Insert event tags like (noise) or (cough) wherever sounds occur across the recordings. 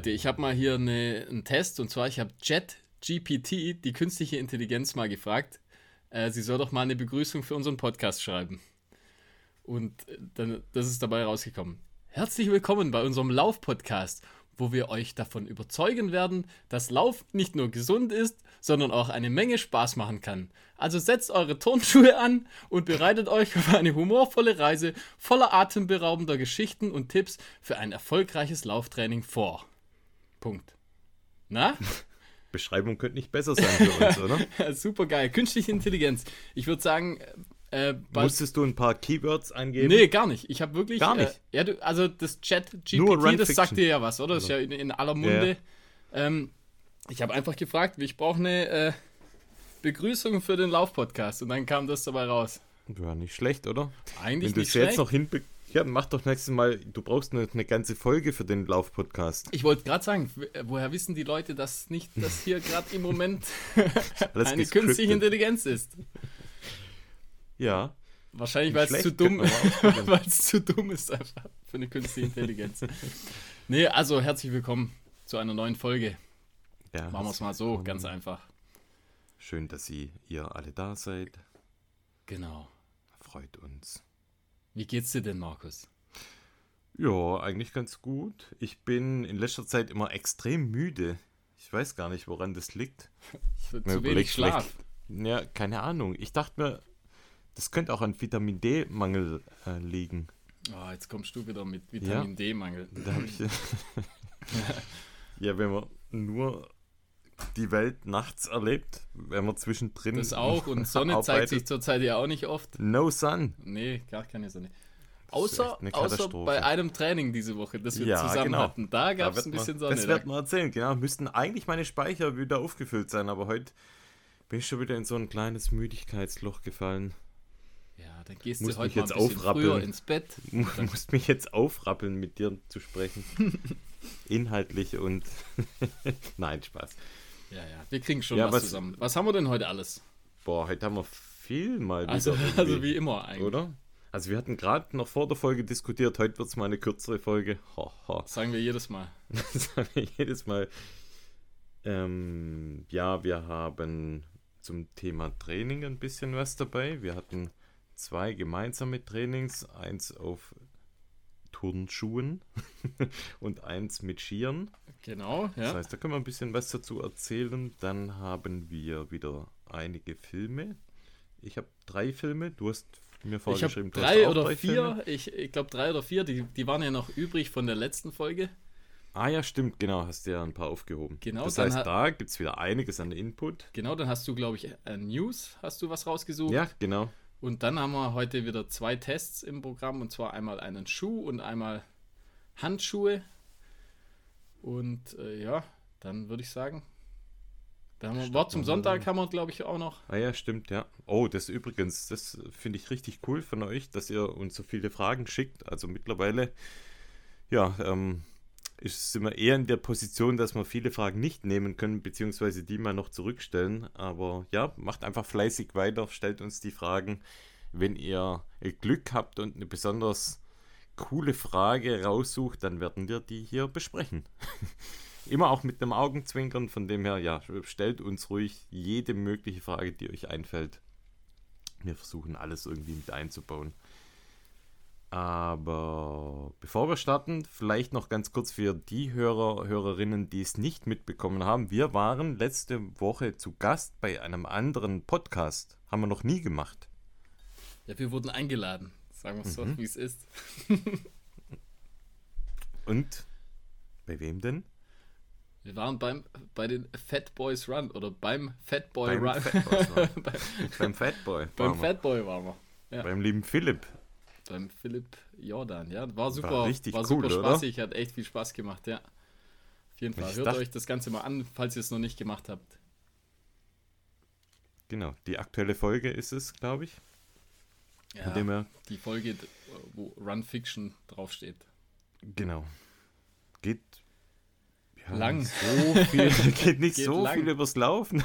Leute, ich habe mal hier eine, einen Test und zwar ich habe ChatGPT, die künstliche Intelligenz, mal gefragt, äh, sie soll doch mal eine Begrüßung für unseren Podcast schreiben. Und äh, dann, das ist dabei rausgekommen. Herzlich willkommen bei unserem Lauf-Podcast, wo wir euch davon überzeugen werden, dass Lauf nicht nur gesund ist, sondern auch eine Menge Spaß machen kann. Also setzt eure Turnschuhe an und bereitet euch auf eine humorvolle Reise voller atemberaubender Geschichten und Tipps für ein erfolgreiches Lauftraining vor. Punkt. Na? (laughs) Beschreibung könnte nicht besser sein für uns, oder? (laughs) Super geil. Künstliche Intelligenz. Ich würde sagen, äh, Musstest du ein paar Keywords eingeben? Nee, gar nicht. Ich habe wirklich. Gar nicht. Äh, ja, du, also das Chat-GPT, das sagt dir ja was, oder? Das ist ja in, in aller Munde. Ja. Ähm, ich habe einfach gefragt, ich brauche eine äh, Begrüßung für den Lauf-Podcast und dann kam das dabei raus. Ja, nicht schlecht, oder? Eigentlich Wenn nicht schlecht. jetzt noch hinbe ja, mach doch nächstes Mal, du brauchst eine, eine ganze Folge für den Lauf-Podcast. Ich wollte gerade sagen, woher wissen die Leute, dass nicht, dass hier gerade im Moment (laughs) eine künstliche Intelligenz ist? Ja. Wahrscheinlich, weil es zu dumm, (laughs) weil es zu dumm ist einfach für eine künstliche Intelligenz. nee, also herzlich willkommen zu einer neuen Folge. Ja, Machen wir es mal so, willkommen. ganz einfach. Schön, dass Sie, ihr alle da seid. Genau. Freut uns. Wie geht's dir denn, Markus? Ja, eigentlich ganz gut. Ich bin in letzter Zeit immer extrem müde. Ich weiß gar nicht, woran das liegt. (laughs) Zu wenig Schlaf. Ja, keine Ahnung. Ich dachte mir, das könnte auch an Vitamin D-Mangel äh, liegen. Oh, jetzt kommst du wieder mit Vitamin ja, D-Mangel. (laughs) (laughs) ja, wenn man nur die Welt nachts erlebt, wenn man zwischendrin. Das auch und (laughs) Sonne arbeitet. zeigt sich zurzeit ja auch nicht oft. No Sun. Nee, gar keine Sonne. Außer, außer bei einem Training diese Woche, das wir ja, zusammen genau. hatten. Da gab es ein bisschen Sonne. Das wird man erzählen, genau. Müssten eigentlich meine Speicher wieder aufgefüllt sein, aber heute bin ich schon wieder in so ein kleines Müdigkeitsloch gefallen. Ja, dann gehst muss du heute jetzt früher ins Bett. (laughs) Du musst mich jetzt aufrappeln, mit dir zu sprechen. (laughs) Inhaltlich und... Nein, Spaß. Ja, ja, wir kriegen schon ja, was, was, zusammen. Was haben wir denn heute alles? Boah, heute haben wir viel mal wieder. Also, also wie immer eigentlich. Oder? Also wir hatten gerade noch vor der Folge diskutiert, heute wird es mal eine kürzere Folge. Ho, ho. Sagen wir jedes Mal. (laughs) sagen wir jedes Mal. Ähm, ja, wir haben zum Thema Training ein bisschen was dabei. Wir hatten zwei gemeinsame Trainings, eins auf Turnschuhen (laughs) und eins mit Skiern. Genau, ja. Das heißt, da können wir ein bisschen was dazu erzählen. Dann haben wir wieder einige Filme. Ich habe drei Filme, du hast mir vorgeschrieben, ich drei oder drei vier. Filme. Ich, ich glaube drei oder vier, die, die waren ja noch übrig von der letzten Folge. Ah ja, stimmt, genau, hast du ja ein paar aufgehoben. Genau, das heißt, da gibt es wieder einiges an Input. Genau, dann hast du, glaube ich, äh, News, hast du was rausgesucht. Ja, genau. Und dann haben wir heute wieder zwei Tests im Programm und zwar einmal einen Schuh und einmal Handschuhe. Und äh, ja, dann würde ich sagen, da haben wir Wort zum Sonntag haben wir, glaube ich, auch noch. Ah ja, stimmt, ja. Oh, das übrigens, das finde ich richtig cool von euch, dass ihr uns so viele Fragen schickt. Also mittlerweile, ja, ähm, ist, sind wir eher in der Position, dass wir viele Fragen nicht nehmen können, beziehungsweise die mal noch zurückstellen. Aber ja, macht einfach fleißig weiter, stellt uns die Fragen. Wenn ihr Glück habt und eine besonders coole Frage raussucht, dann werden wir die hier besprechen. (laughs) Immer auch mit einem Augenzwinkern, von dem her, ja, stellt uns ruhig jede mögliche Frage, die euch einfällt. Wir versuchen alles irgendwie mit einzubauen. Aber bevor wir starten, vielleicht noch ganz kurz für die Hörer, Hörerinnen, die es nicht mitbekommen haben. Wir waren letzte Woche zu Gast bei einem anderen Podcast. Haben wir noch nie gemacht. Ja, wir wurden eingeladen. Sagen wir es mhm. so, wie es ist. (laughs) Und bei wem denn? Wir waren beim, bei den Fat Boys Run oder beim Fat Boy beim Run. Fat Run. (laughs) beim Fat Boy. Beim Fat Boy waren wir. Ja. Beim lieben Philipp beim Philipp Jordan. Ja, war super, war, richtig war super cool, spaßig, oder? hat echt viel Spaß gemacht, ja. Auf jeden Fall. Hört dachte, euch das Ganze mal an, falls ihr es noch nicht gemacht habt. Genau, die aktuelle Folge ist es, glaube ich. Ja, die Folge, wo Run Fiction draufsteht. Genau. Geht lang. So viel, (laughs) geht nicht geht so lang. viel übers Laufen.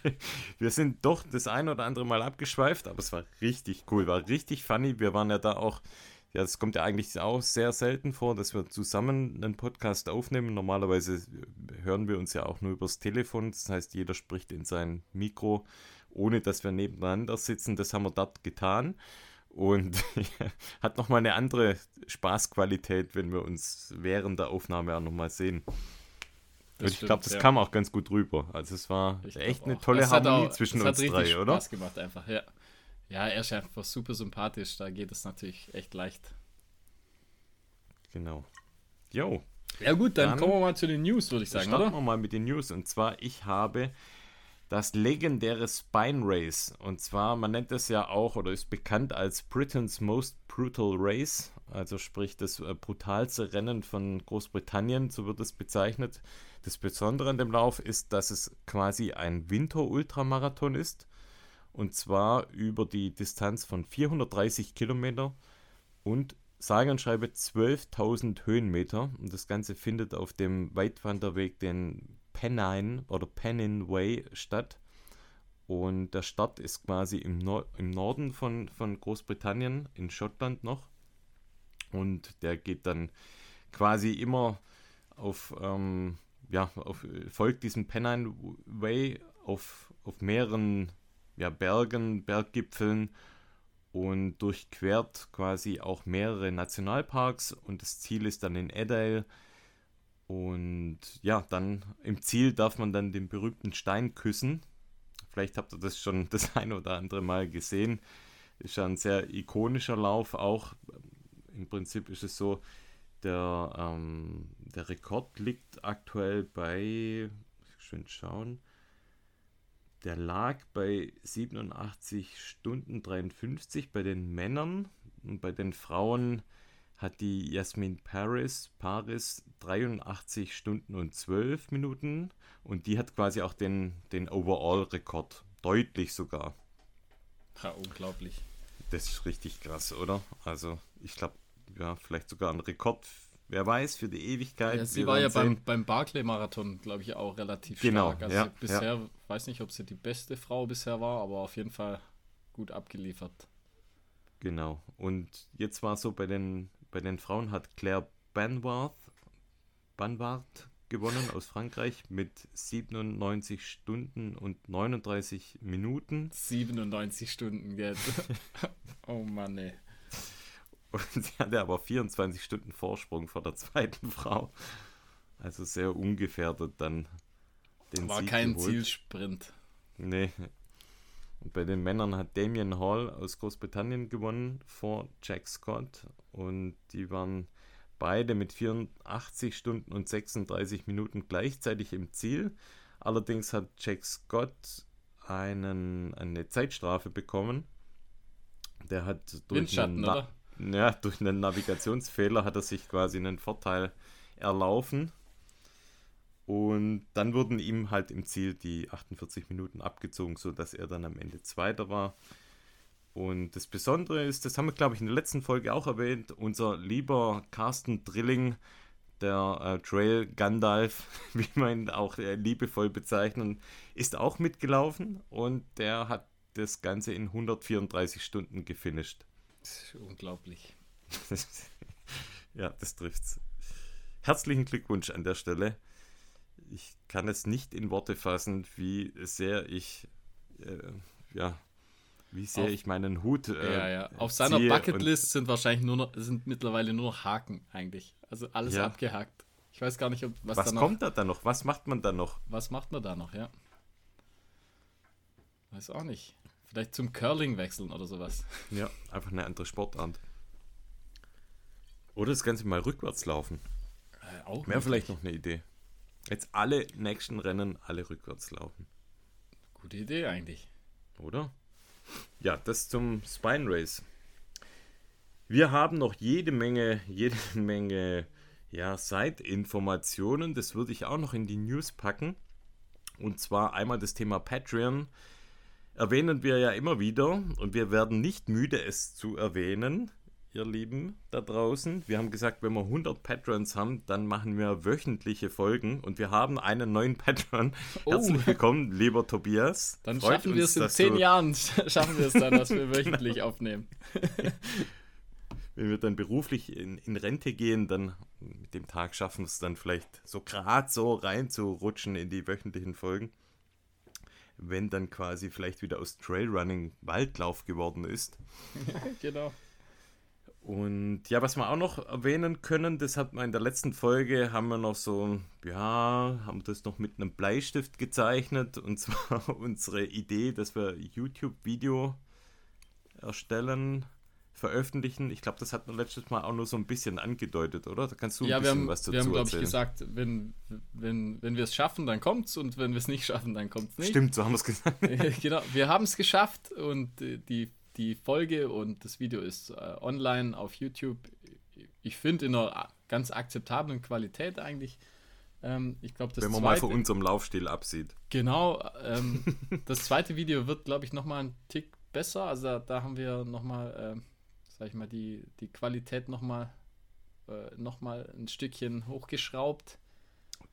(laughs) Wir sind doch das ein oder andere Mal abgeschweift, aber es war richtig cool, war richtig funny. Wir waren ja da auch ja, es kommt ja eigentlich auch sehr selten vor, dass wir zusammen einen Podcast aufnehmen. Normalerweise hören wir uns ja auch nur übers Telefon. Das heißt, jeder spricht in sein Mikro, ohne dass wir nebeneinander sitzen. Das haben wir dort getan. Und (laughs) hat nochmal eine andere Spaßqualität, wenn wir uns während der Aufnahme auch nochmal sehen. Das und ich glaube, das ja. kam auch ganz gut rüber. Also es war ich echt eine tolle Harmonie auch, zwischen uns drei, Spaß oder? Spaß gemacht einfach, ja. Ja, er ist einfach super sympathisch, da geht es natürlich echt leicht. Genau. Jo. Ja gut, dann, dann kommen wir mal zu den News, würde ich sagen, starten oder? wir mal mit den News. Und zwar, ich habe das legendäre Spine Race. Und zwar, man nennt es ja auch oder ist bekannt als Britain's Most Brutal Race. Also sprich das äh, brutalste Rennen von Großbritannien, so wird es bezeichnet. Das Besondere an dem Lauf ist, dass es quasi ein Winter-Ultramarathon ist. Und zwar über die Distanz von 430 Kilometer und sage und schreibe 12.000 Höhenmeter. Und das Ganze findet auf dem Weitwanderweg, den Pennine oder Pennin Way statt. Und der Start ist quasi im, Nor im Norden von, von Großbritannien, in Schottland noch. Und der geht dann quasi immer auf, ähm, ja, auf, folgt diesem Pennine Way auf, auf mehreren ja, Bergen, Berggipfeln und durchquert quasi auch mehrere Nationalparks und das Ziel ist dann in Edale. Und ja, dann im Ziel darf man dann den berühmten Stein küssen. Vielleicht habt ihr das schon (laughs) das ein oder andere Mal gesehen. Ist ja ein sehr ikonischer Lauf auch. Im Prinzip ist es so, der, ähm, der Rekord liegt aktuell bei, schön schauen, der lag bei 87 Stunden 53 bei den Männern und bei den Frauen hat die Jasmin Paris, Paris 83 Stunden und 12 Minuten und die hat quasi auch den, den Overall-Rekord, deutlich sogar. Ja, unglaublich. Das ist richtig krass, oder? Also ich glaube, ja, vielleicht sogar ein Rekord wer weiß, für die Ewigkeit. Ja, sie war ja beim, beim Barclay-Marathon, glaube ich, auch relativ genau, stark. Also ja, bisher, ja. weiß nicht, ob sie die beste Frau bisher war, aber auf jeden Fall gut abgeliefert. Genau. Und jetzt war so bei den, bei den Frauen hat Claire Banwart, Banwart gewonnen aus Frankreich mit 97 Stunden und 39 Minuten. 97 Stunden, jetzt. (laughs) oh Mann, ey. Und sie hatte aber 24 Stunden Vorsprung vor der zweiten Frau. Also sehr ungefährdet dann den War Sieg kein geholt. Zielsprint. Nee. Und bei den Männern hat Damien Hall aus Großbritannien gewonnen vor Jack Scott. Und die waren beide mit 84 Stunden und 36 Minuten gleichzeitig im Ziel. Allerdings hat Jack Scott einen, eine Zeitstrafe bekommen. Der hat durch Windschatten, einen, oder? Ja, durch einen Navigationsfehler hat er sich quasi einen Vorteil erlaufen. Und dann wurden ihm halt im Ziel die 48 Minuten abgezogen, sodass er dann am Ende Zweiter war. Und das Besondere ist, das haben wir, glaube ich, in der letzten Folge auch erwähnt, unser lieber Carsten Drilling, der äh, Trail Gandalf, (laughs) wie man ihn auch äh, liebevoll bezeichnen, ist auch mitgelaufen und der hat das Ganze in 134 Stunden gefinisht. Das ist unglaublich. (laughs) ja, das trifft's. Herzlichen Glückwunsch an der Stelle. Ich kann es nicht in Worte fassen, wie sehr ich, äh, ja, wie sehr Auf, ich meinen Hut. Äh, ja, ja. Auf seiner Bucketlist sind wahrscheinlich nur noch, sind mittlerweile nur noch Haken eigentlich. Also alles ja. abgehakt. Ich weiß gar nicht, ob was, was da noch, kommt da dann noch? Was macht man da noch? Was macht man da noch, ja? Weiß auch nicht. Vielleicht zum Curling wechseln oder sowas. Ja, einfach eine andere Sportart. Oder das Ganze mal rückwärts laufen. Äh, auch Wäre vielleicht noch eine Idee. Jetzt alle nächsten Rennen alle rückwärts laufen. Gute Idee eigentlich. Oder? Ja, das zum Spine Race. Wir haben noch jede Menge, jede (laughs) Menge ja, Side-Informationen. Das würde ich auch noch in die News packen. Und zwar einmal das Thema Patreon erwähnen wir ja immer wieder und wir werden nicht müde, es zu erwähnen, ihr Lieben da draußen. Wir haben gesagt, wenn wir 100 Patrons haben, dann machen wir wöchentliche Folgen und wir haben einen neuen Patron. Oh. Herzlich willkommen, lieber Tobias. Dann Freut schaffen wir es in zehn Jahren, (laughs) schaffen wir es dann, dass wir (laughs) wöchentlich genau. aufnehmen. (laughs) wenn wir dann beruflich in, in Rente gehen, dann mit dem Tag schaffen wir es dann vielleicht so gerade so reinzurutschen in die wöchentlichen Folgen. Wenn dann quasi vielleicht wieder aus Trailrunning Waldlauf geworden ist. (laughs) genau. Und ja, was wir auch noch erwähnen können, das hat man in der letzten Folge, haben wir noch so, ja, haben das noch mit einem Bleistift gezeichnet. Und zwar (laughs) unsere Idee, dass wir YouTube-Video erstellen, veröffentlichen. Ich glaube, das hat man letztes Mal auch nur so ein bisschen angedeutet, oder? Da kannst du ein ja, bisschen wir haben, was dazu wir haben, glaube ich, gesagt, wenn, wenn, wenn wir es schaffen, dann kommt's und wenn wir es nicht schaffen, dann kommt's nicht. Stimmt, so haben wir es gesagt. (laughs) genau, wir haben es geschafft und äh, die, die Folge und das Video ist äh, online auf YouTube. Ich finde in einer ganz akzeptablen Qualität eigentlich. Ähm, ich glaube, das Wenn man zweite, mal von unserem Laufstil absieht. Genau, (laughs) ähm, das zweite Video wird, glaube ich, nochmal ein Tick besser. Also da, da haben wir nochmal, ähm, sag ich mal, die, die Qualität nochmal äh, noch mal ein Stückchen hochgeschraubt.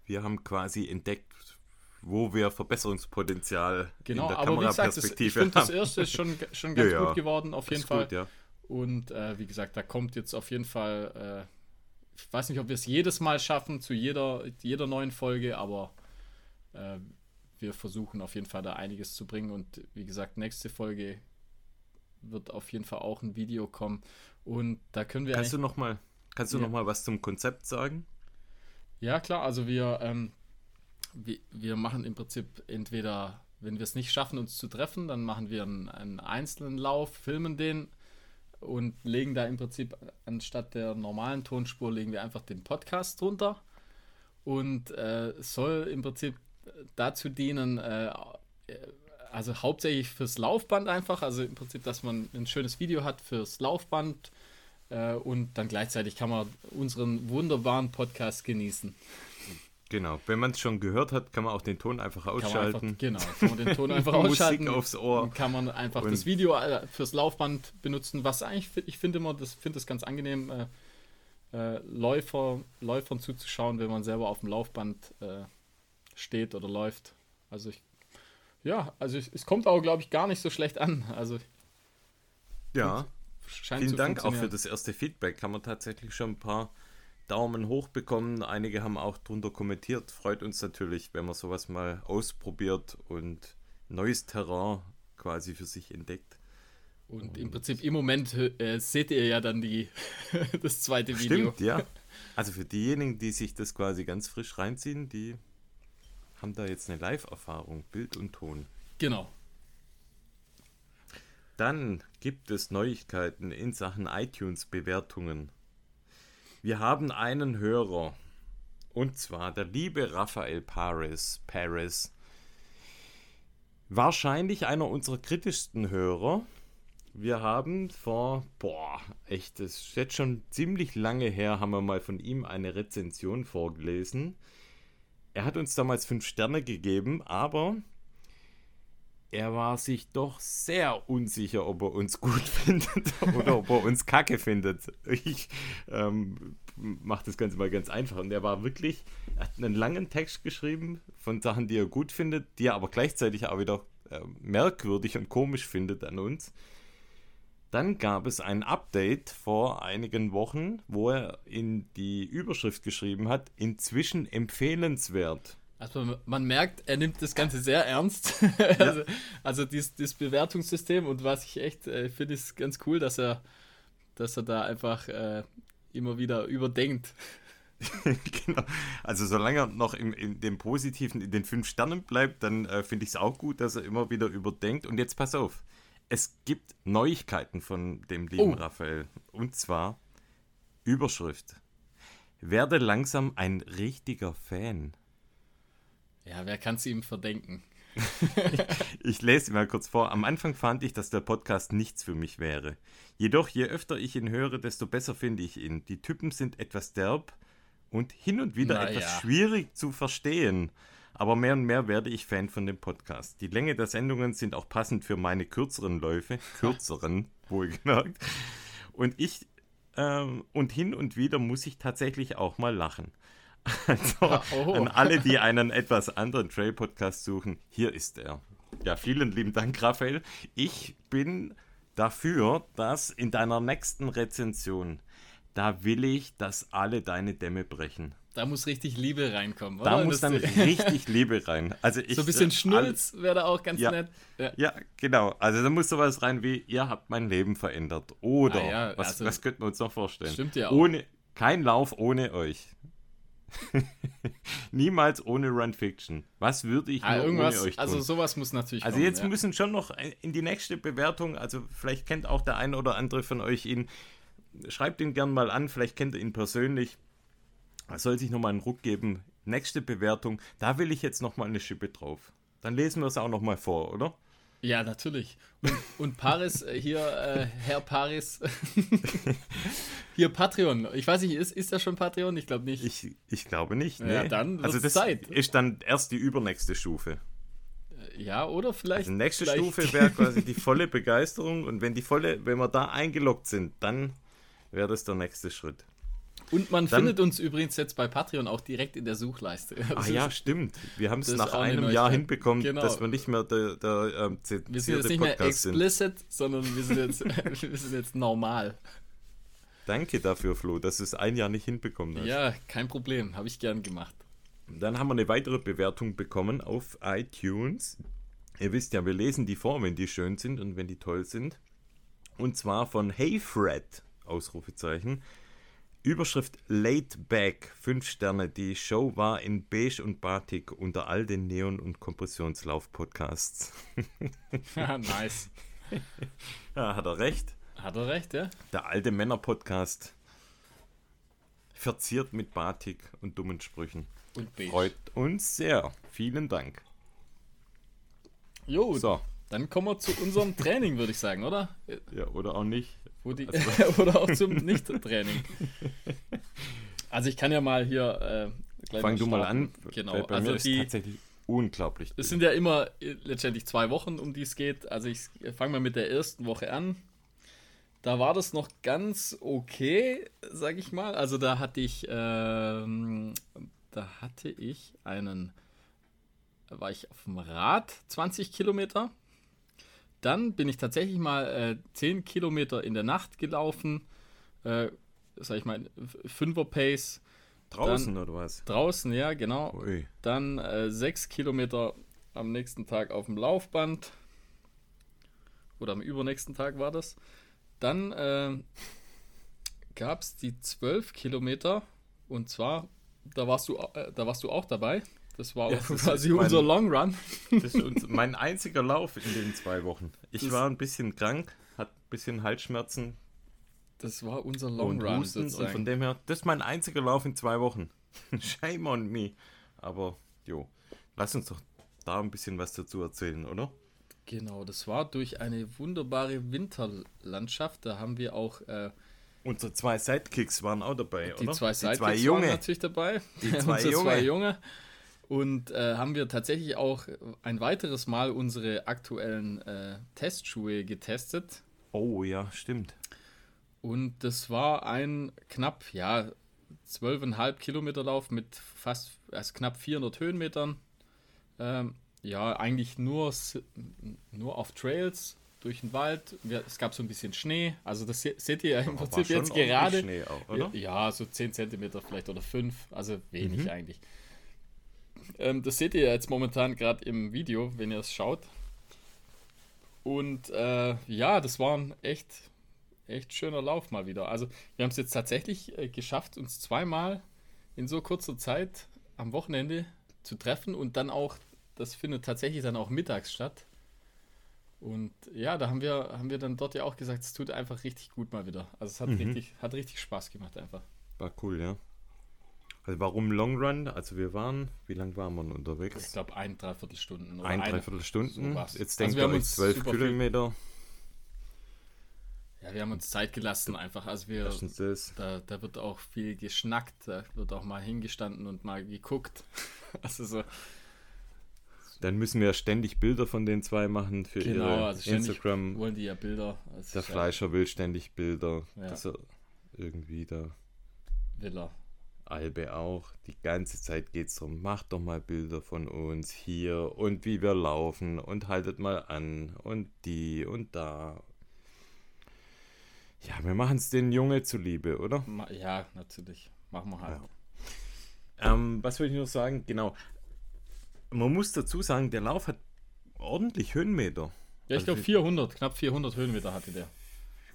Wir haben quasi entdeckt, wo wir Verbesserungspotenzial Genau, in der aber wie gesagt, das, ich Kameraperspektive finde, das haben. erste ist schon, (laughs) schon ganz Ja, gut geworden, auf jeden Fall. gut, ja. Und äh, wie gesagt, da kommt jetzt auf jeden Fall, äh, ich weiß nicht, ob wir es jedes Mal schaffen, zu jeder, jeder neuen Folge, aber äh, wir versuchen auf jeden Fall da einiges zu bringen. Und wie gesagt, nächste Folge wird auf jeden Fall auch ein Video kommen. Und da können wir Kannst du noch mal, kannst du Ja. noch mal was zum Konzept sagen? Ja, klar, also wir, ähm, wir, wir machen im Prinzip entweder, wenn wir es nicht schaffen, uns zu treffen, dann machen wir einen, einen einzelnen Lauf, filmen den und legen da im Prinzip anstatt der normalen Tonspur, legen wir einfach den Podcast drunter. Und äh, es soll im Prinzip dazu dienen, äh, also hauptsächlich fürs Laufband einfach, also im Prinzip, dass man ein schönes Video hat fürs Laufband äh, und dann gleichzeitig kann man unseren wunderbaren Podcast genießen. Genau, wenn man es schon gehört hat, kann man auch den Ton einfach Kann ausschalten. einfach, genau, kann man den Ton (laughs) einfach Musik ausschalten. aufs Ohr. Kann man einfach Und- das Video äh, fürs Laufband benutzen, was eigentlich, ich finde immer, das finde das ganz angenehm, äh, äh, Läufer, Läufern zuzuschauen, wenn man selber auf dem Laufband äh, steht oder läuft. Also ich, ja, also es, es kommt auch, glaube ich, gar nicht so schlecht an. Also Ja, scheint vielen Dank auch für das erste Feedback. Haben wir tatsächlich schon ein paar Daumen hoch bekommen. Einige haben auch drunter kommentiert. Freut uns natürlich, wenn man sowas mal ausprobiert und neues Terrain quasi für sich entdeckt. Und im Prinzip im Moment äh, seht ihr ja dann die, (laughs) das zweite Video. Stimmt, ja. (laughs) Also für diejenigen, die sich das quasi ganz frisch reinziehen, die haben da jetzt eine Live-Erfahrung, Bild und Ton. Genau. Dann gibt es Neuigkeiten in Sachen iTunes-Bewertungen. Wir haben einen Hörer. Und zwar der liebe Raphael Paris. Paris. Wahrscheinlich einer unserer kritischsten Hörer. Wir haben vor, boah, echt, das ist jetzt schon ziemlich lange her, haben wir mal von ihm eine Rezension vorgelesen. Er hat uns damals fünf Sterne gegeben, aber er war sich doch sehr unsicher, ob er uns gut (laughs) findet oder ob er uns kacke findet. Ich ähm, mache das Ganze mal ganz einfach. Und er war wirklich, er hat einen langen Text geschrieben von Sachen, die er gut findet, die er aber gleichzeitig auch wieder äh, merkwürdig und komisch findet an uns. Dann gab es ein Update vor einigen Wochen, wo er in die Überschrift geschrieben hat, inzwischen empfehlenswert. Also man merkt, er nimmt das Ganze sehr ernst. (laughs) also also dieses, dieses Bewertungssystem und was ich echt äh, finde, ist ganz cool, dass er, dass er da einfach äh, immer wieder überdenkt. (laughs) genau. Also solange er noch im, in dem Positiven, in den fünf Sternen bleibt, dann äh, finde ich es auch gut, dass er immer wieder überdenkt. Und jetzt pass auf, es gibt Neuigkeiten von dem lieben Oh. Raphael. Und zwar Überschrift. Werde langsam ein richtiger Fan. Ja, wer kann es ihm verdenken? (laughs) Ich lese mal kurz vor. Am Anfang fand ich, dass der Podcast nichts für mich wäre. Jedoch, je öfter ich ihn höre, desto besser finde ich ihn. Die Typen sind etwas derb und hin und wieder Na etwas ja. schwierig zu verstehen. Aber mehr und mehr werde ich Fan von dem Podcast. Die Länge der Sendungen sind auch passend für meine kürzeren Läufe. (laughs) Kürzeren, wohlgemerkt. Und ich, ähm, und hin und wieder muss ich tatsächlich auch mal lachen. (laughs) Also Oh. an alle, die einen etwas anderen Trail-Podcast suchen, hier ist er. Ja, vielen lieben Dank, Raphael. Ich bin dafür, dass in deiner nächsten Rezension, da will ich, dass alle deine Dämme brechen. Da muss richtig Liebe reinkommen. Da muss dann (laughs) richtig Liebe rein. Also ich, so ein bisschen Schnulz wäre da auch ganz ja, nett. Ja. ja. genau. Also da muss sowas rein wie, ihr habt mein Leben verändert. Oder, ah, ja, was, also, was könnten wir uns noch vorstellen? Stimmt ja auch. Ohne, kein Lauf ohne euch. (laughs) Niemals ohne Run Fiction. Was würde ich ah, ohne euch tun? Also sowas muss natürlich Also kommen, jetzt ja. müssen schon noch in die nächste Bewertung, also vielleicht kennt auch der ein oder andere von euch ihn. Schreibt ihn gern mal an, vielleicht kennt ihr ihn persönlich. Er soll sich nochmal einen Ruck geben. Nächste Bewertung, da will ich jetzt nochmal eine Schippe drauf. Dann lesen wir es auch nochmal vor, oder? Ja, natürlich. Und, und Paris, äh, hier, äh, Herr Paris, (laughs) hier Patreon. Ich weiß nicht, ist, ist das schon Patreon? Ich glaube nicht. Ich, ich glaube nicht. Nee. Ja, dann also das Zeit. ist dann erst die übernächste Stufe. Äh, ja, oder vielleicht. Also nächste vielleicht. Stufe wäre quasi (laughs) die volle Begeisterung und wenn die volle, wenn wir da eingeloggt sind, dann wäre das der nächste Schritt. Und man Dann, findet uns übrigens jetzt bei Patreon auch direkt in der Suchleiste. Ah ja, stimmt. Wir haben es nach einem Jahr hinbekommen, genau. dass wir nicht mehr der, der ähm, Wir sind jetzt nicht mehr explicit, sind. sondern wir sind, jetzt, (laughs) wir sind jetzt normal. Danke dafür, Flo, dass du es ein Jahr nicht hinbekommen hast. Ja, kein Problem. Habe ich gern gemacht. Dann haben wir eine weitere Bewertung bekommen auf iTunes. Ihr wisst ja, wir lesen die vor, wenn die schön sind und wenn die toll sind. Und zwar von Hey Fred, Ausrufezeichen. Überschrift Laid Back, 5 Sterne. Die Show war in Beige und Batik unter all den Neon- und Kompressionslauf-Podcasts. (laughs) nice. Ja, hat er recht. Hat er recht, ja? Der alte Männer-Podcast. Verziert mit Batik und dummen Sprüchen. Und Beige. Freut uns sehr. Vielen Dank. Jo, so. Dann kommen wir zu unserem Training, würde ich sagen, oder? Ja, oder auch nicht. Die, also. (laughs) oder auch zum Nicht-Training. Also ich kann ja mal hier äh, Fang mal du mal an. Genau. Bei, also mir die, ist tatsächlich unglaublich. Es sind ja immer äh, letztendlich zwei Wochen, um die es geht. Also ich fange mal mit der ersten Woche an. Da war das noch ganz okay, sag ich mal. Also da hatte ich, ähm, da hatte ich einen, da war ich auf dem Rad 20 Kilometer dann bin ich tatsächlich mal äh, 10 Kilometer in der Nacht gelaufen. Äh, sag ich mal, 5er Pace. Draußen dann, oder was? Draußen, ja, genau. Ui. Dann äh, 6 Kilometer am nächsten Tag auf dem Laufband. Oder am übernächsten Tag war das. Dann äh, gab es die 12 Kilometer. Und zwar, da warst du, äh, da warst du auch dabei. Das war ja, das quasi mein, unser Long Run. Das ist (laughs) mein einziger Lauf in den zwei Wochen. Ich das war ein bisschen krank, hatte ein bisschen Halsschmerzen. Das war unser Long und Run. Husten, und von dem her, das ist mein einziger Lauf in zwei Wochen. (laughs) Shame on me. Aber jo, lass uns doch da ein bisschen was dazu erzählen, oder? Genau, das war durch eine wunderbare Winterlandschaft. Da haben wir auch. Äh, Unsere zwei Sidekicks waren auch dabei, die oder? Zwei die zwei Junge. waren natürlich dabei. Die zwei (laughs) Junge. zwei Junge. Und äh, haben wir tatsächlich auch ein weiteres Mal unsere aktuellen äh, Testschuhe getestet. Oh ja, stimmt. Und das war ein knapp, ja, 12,5 Kilometer Lauf mit fast also knapp 400 Höhenmetern. Ähm, ja, eigentlich nur, nur auf Trails durch den Wald. Wir, es gab so ein bisschen Schnee. Also das seht ihr ja im Prinzip jetzt gerade. Schnee auch, oder? Ja, so 10 Zentimeter vielleicht oder 5. Also wenig mhm. eigentlich. Ähm, das seht ihr jetzt momentan gerade im Video, wenn ihr es schaut. Und äh, ja, das war ein echt, echt schöner Lauf mal wieder. Also wir haben es jetzt tatsächlich äh, geschafft, uns zweimal in so kurzer Zeit am Wochenende zu treffen und dann auch, das findet tatsächlich dann auch mittags statt. Und ja, da haben wir, haben wir dann dort ja auch gesagt, es tut einfach richtig gut mal wieder. Also es hat, mhm. richtig, hat richtig Spaß gemacht einfach. War cool, ja. Also warum Long Run? Also wir waren, wie lange waren wir unterwegs? Ich glaube ein, dreiviertel Stunden. Ein, dreiviertel Stunden. So Jetzt denkt also ihr euch zwölf Kilometer. Ja, wir haben uns Zeit gelassen einfach. Also wir, da, da wird auch viel geschnackt, da wird auch mal hingestanden und mal geguckt. (laughs) also so. Dann müssen wir ständig Bilder von den zwei machen für genau, ihre also Instagram. wollen die ja Bilder. Also der Fleischer will ständig Bilder. Ja. Dass er irgendwie da. Will er. Albe auch. Die ganze Zeit geht es darum, macht doch mal Bilder von uns hier und wie wir laufen und haltet mal an und die und da. Ja, wir machen es den Junge zuliebe, oder? Ja, natürlich. Machen wir halt. Ja. Ähm, was wollte ich noch sagen? Genau. Man muss dazu sagen, der Lauf hat ordentlich Höhenmeter. Ja, ich also glaube 400, knapp 400 Höhenmeter hatte der.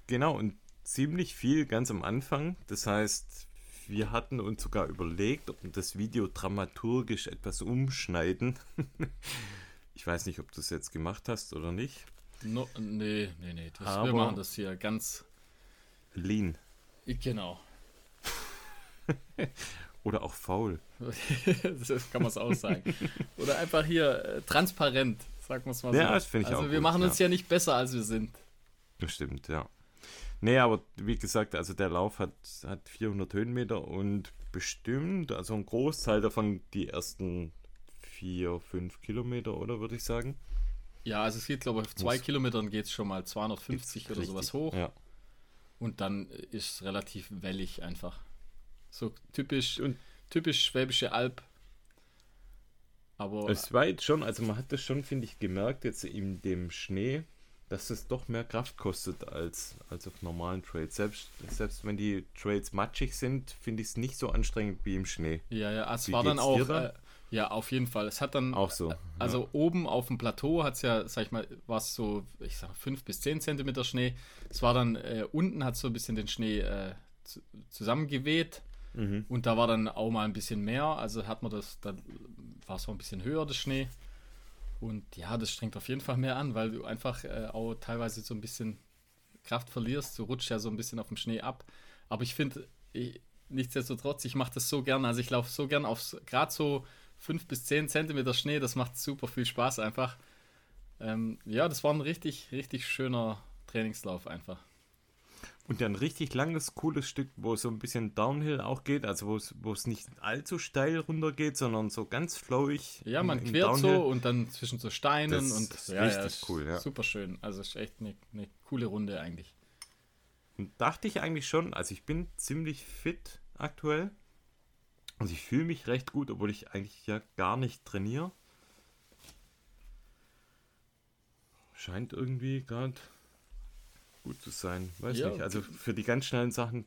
Genau, und ziemlich viel ganz am Anfang. Das heißt, wir hatten uns sogar überlegt, ob wir das Video dramaturgisch etwas umschneiden. (laughs) ich weiß nicht, ob du es jetzt gemacht hast oder nicht. No, nee, nee, nee. Das, wir machen das hier ganz lean. Genau. (laughs) oder auch faul. (laughs) das kann man es auch sagen. Oder einfach hier äh, transparent, sagen wir es mal so. Ja, das finde ich also auch. wir gut, machen ja. uns ja nicht besser, als wir sind. Das stimmt, ja. Nee, aber wie gesagt, also der Lauf hat, hat 400 Höhenmeter und bestimmt, also ein Großteil davon die ersten 4, 5 Kilometer, oder würde ich sagen? Ja, also es geht, glaube ich, auf zwei Muss. Kilometern geht es schon mal 250 oder sowas hoch. Ja. Und dann ist es relativ wellig einfach. So typisch, und typisch Schwäbische Alb. Aber es war jetzt schon, also man hat das schon, finde ich, gemerkt, jetzt in dem Schnee, dass es doch mehr Kraft kostet als, als auf normalen Trails. Selbst, selbst wenn die Trails matschig sind, finde ich es nicht so anstrengend wie im Schnee. Ja, ja, es wie war dann auch. Dann? Äh, ja, auf jeden Fall. Es hat dann. Auch so. Äh, also ja. oben auf dem Plateau hat es ja, sag ich mal, war es so, ich sag 5 bis 10 Zentimeter Schnee. Es war dann, äh, unten hat so ein bisschen den Schnee äh, zusammengeweht. Mhm. Und da war dann auch mal ein bisschen mehr. Also hat man das, da war es auch ein bisschen höher, das Schnee. Und ja, das strengt auf jeden Fall mehr an, weil du einfach äh, auch teilweise so ein bisschen Kraft verlierst. Du rutschst ja so ein bisschen auf dem Schnee ab. Aber ich finde, nichtsdestotrotz, ich mache das so gern. Also ich laufe so gern auf gerade so 5 bis 10 Zentimeter Schnee. Das macht super viel Spaß einfach. Ähm, ja, das war ein richtig, richtig schöner Trainingslauf einfach. Und ein richtig langes, cooles Stück, wo es so ein bisschen Downhill auch geht, also wo es, wo es nicht allzu steil runter geht, sondern so ganz flowig. Ja, man quert Downhill. so und dann zwischen so Steinen das und ist ja, richtig ja, ist cool, ja. Super schön. Also ist echt eine, eine coole Runde eigentlich. Und dachte ich eigentlich schon, also ich bin ziemlich fit aktuell. Also ich fühle mich recht gut, obwohl ich eigentlich ja gar nicht trainiere. Scheint irgendwie gerade gut zu sein. Weiß ja, nicht. Also für die ganz schnellen Sachen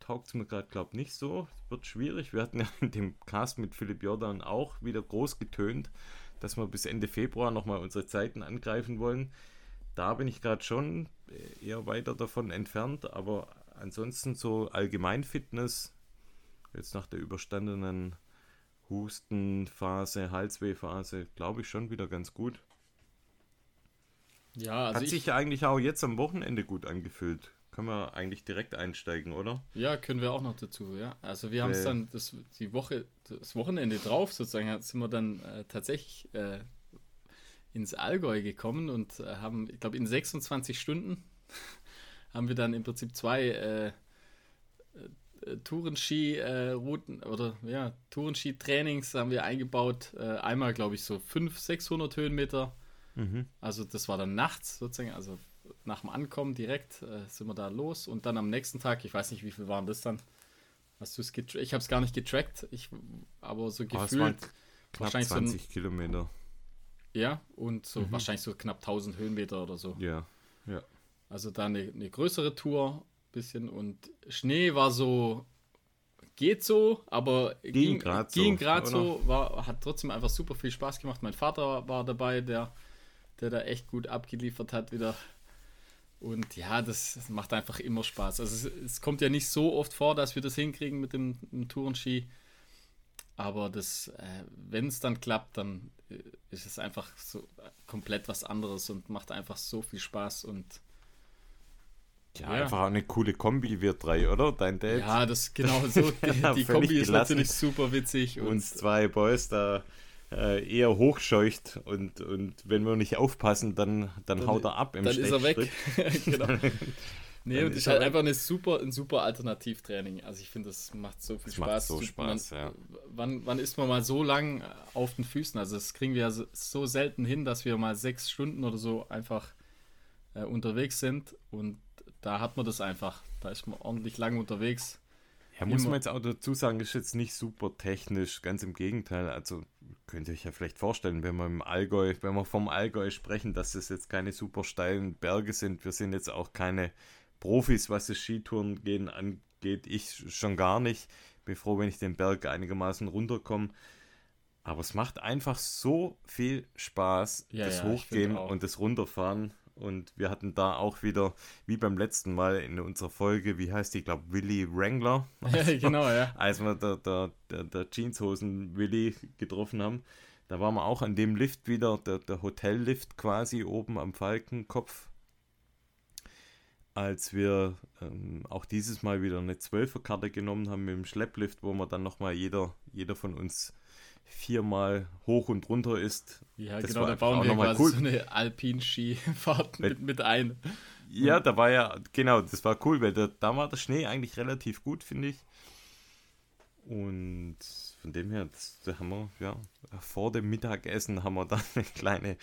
taugt es mir gerade, glaube ich, nicht so. Es wird schwierig. Wir hatten ja (laughs) in dem Cast mit Philipp Jordan auch wieder groß getönt, dass wir bis Ende Februar nochmal unsere Zeiten angreifen wollen. Da bin ich gerade schon eher weiter davon entfernt, aber ansonsten so Allgemeinfitness, jetzt nach der überstandenen Hustenphase, Halswehphase, glaube ich schon wieder ganz gut. Ja, also Hat sich ja eigentlich auch jetzt am Wochenende gut angefühlt. Können wir eigentlich direkt einsteigen, oder? Ja, können wir auch noch dazu, ja. Also wir haben es dann das, die Woche, das Wochenende drauf sozusagen, sind wir dann äh, tatsächlich äh, ins Allgäu gekommen und äh, haben, ich glaube, in 26 Stunden (laughs) haben wir dann im Prinzip zwei äh, äh, Tourenski-Routen oder ja, Tourenski-Trainings haben wir eingebaut. Äh, einmal, glaube ich, so 500, 600 Höhenmeter Mhm. Also das war dann nachts sozusagen, also nach dem Ankommen direkt äh, sind wir da los und dann am nächsten Tag, ich weiß nicht, wie viel waren das dann? Hast du es Ich habe es gar nicht getrackt, ich, aber so oh, gefühlt knapp 20 so ein, Kilometer. Ja, und so mhm. wahrscheinlich so knapp 1000 Höhenmeter oder so. Ja, ja. Also da eine, eine größere Tour, bisschen und Schnee war so geht so, aber ging gerade so, so war, hat trotzdem einfach super viel Spaß gemacht. Mein Vater war dabei, der der da echt gut abgeliefert hat wieder. Und ja, das macht einfach immer Spaß. Also es, es kommt ja nicht so oft vor, dass wir das hinkriegen mit dem, dem Tourenski. Aber das, äh, wenn es dann klappt, dann äh, ist es einfach so komplett was anderes und macht einfach so viel Spaß und ja, ja. einfach eine coole Kombi, wir drei, oder? Dein Dad? Ja, das genau so. (laughs) Die, die Kombi ist natürlich super witzig. Und Uns zwei Boys da äh, eher hochscheucht und, und wenn wir nicht aufpassen, dann, dann, dann haut er ab im Dann ist er weg. (laughs) genau. (laughs) Nee, und ist halt einfach eine super, ein super Alternativtraining. Also ich finde, das macht so viel das Spaß. Macht so Spaß, man, ja. Wann, wann ist man mal so lang auf den Füßen? Also das kriegen wir ja so, so selten hin, dass wir mal sechs Stunden oder so einfach äh, unterwegs sind. Und da hat man das einfach. Da ist man ordentlich lang unterwegs. Ja, muss man jetzt auch dazu sagen, ist jetzt nicht super technisch, ganz im Gegenteil. Also könnt ihr euch ja vielleicht vorstellen, wenn wir im Allgäu, wenn wir vom Allgäu sprechen, dass es jetzt keine super steilen Berge sind. Wir sind jetzt auch keine Profis, was das Skitouren gehen angeht. Ich schon gar nicht. Bin froh, wenn ich den Berg einigermaßen runterkomme. Aber es macht einfach so viel Spaß, Ja, das ja, Hochgehen und das Runterfahren. Und wir hatten da auch wieder, wie beim letzten Mal in unserer Folge, wie heißt die, ich glaube, Willy Wrangler, (laughs) genau, ja. als wir der, der, der, der Jeanshosen Willy getroffen haben. Da waren wir auch an dem Lift wieder, der, der Hotellift quasi oben am Falkenkopf. Als wir ähm, auch dieses Mal wieder eine Zwölferkarte genommen haben mit dem Schlepplift, wo man dann nochmal jeder, jeder von uns viermal hoch und runter ist. Ja, Das genau, war da bauen wir noch mal quasi cool. so eine Alpin-Skifahrt mit, mit ein. Ja, da war ja, genau, das war cool, weil da, da war der Schnee eigentlich relativ gut, finde ich. Und von dem her, das, da haben wir, ja, vor dem Mittagessen haben wir dann eine kleine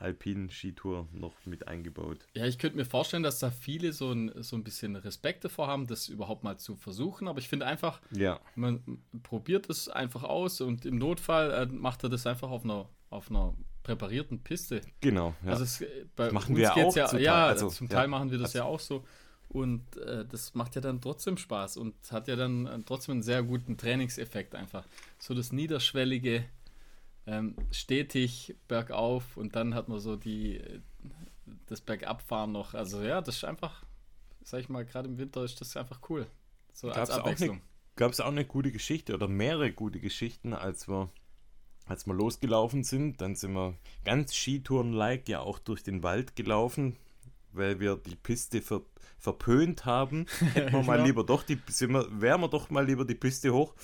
Alpinen-Skitour noch mit eingebaut. Ja, ich könnte mir vorstellen, dass da viele so ein, so ein bisschen Respekt davor haben, das überhaupt mal zu versuchen. Aber ich finde einfach, Ja, man probiert es einfach aus und im Notfall äh, macht er das einfach auf einer, auf einer präparierten Piste. genau. Ja. Also es, äh, bei machen wir auch ja, zum Teil, ja, also, zum ja. Teil machen wir das ja auch so. Und äh, das macht ja dann trotzdem Spaß und hat ja dann äh, trotzdem einen sehr guten Trainingseffekt einfach. So das niederschwellige, ähm, stetig bergauf und dann hat man so die, das Bergabfahren noch. Also ja, das ist einfach, sag ich mal, gerade im Winter ist das einfach cool. So als Gab's auch Abwechslung. gab es auch eine gute Geschichte oder mehrere gute Geschichten, als wir, als wir losgelaufen sind. Dann sind wir ganz Skitouren-like ja auch durch den Wald gelaufen, weil wir die Piste ver, verpönt haben. Hätten wir (laughs) mal Genau. lieber doch die, sind wir, wären wir doch mal lieber die Piste hoch.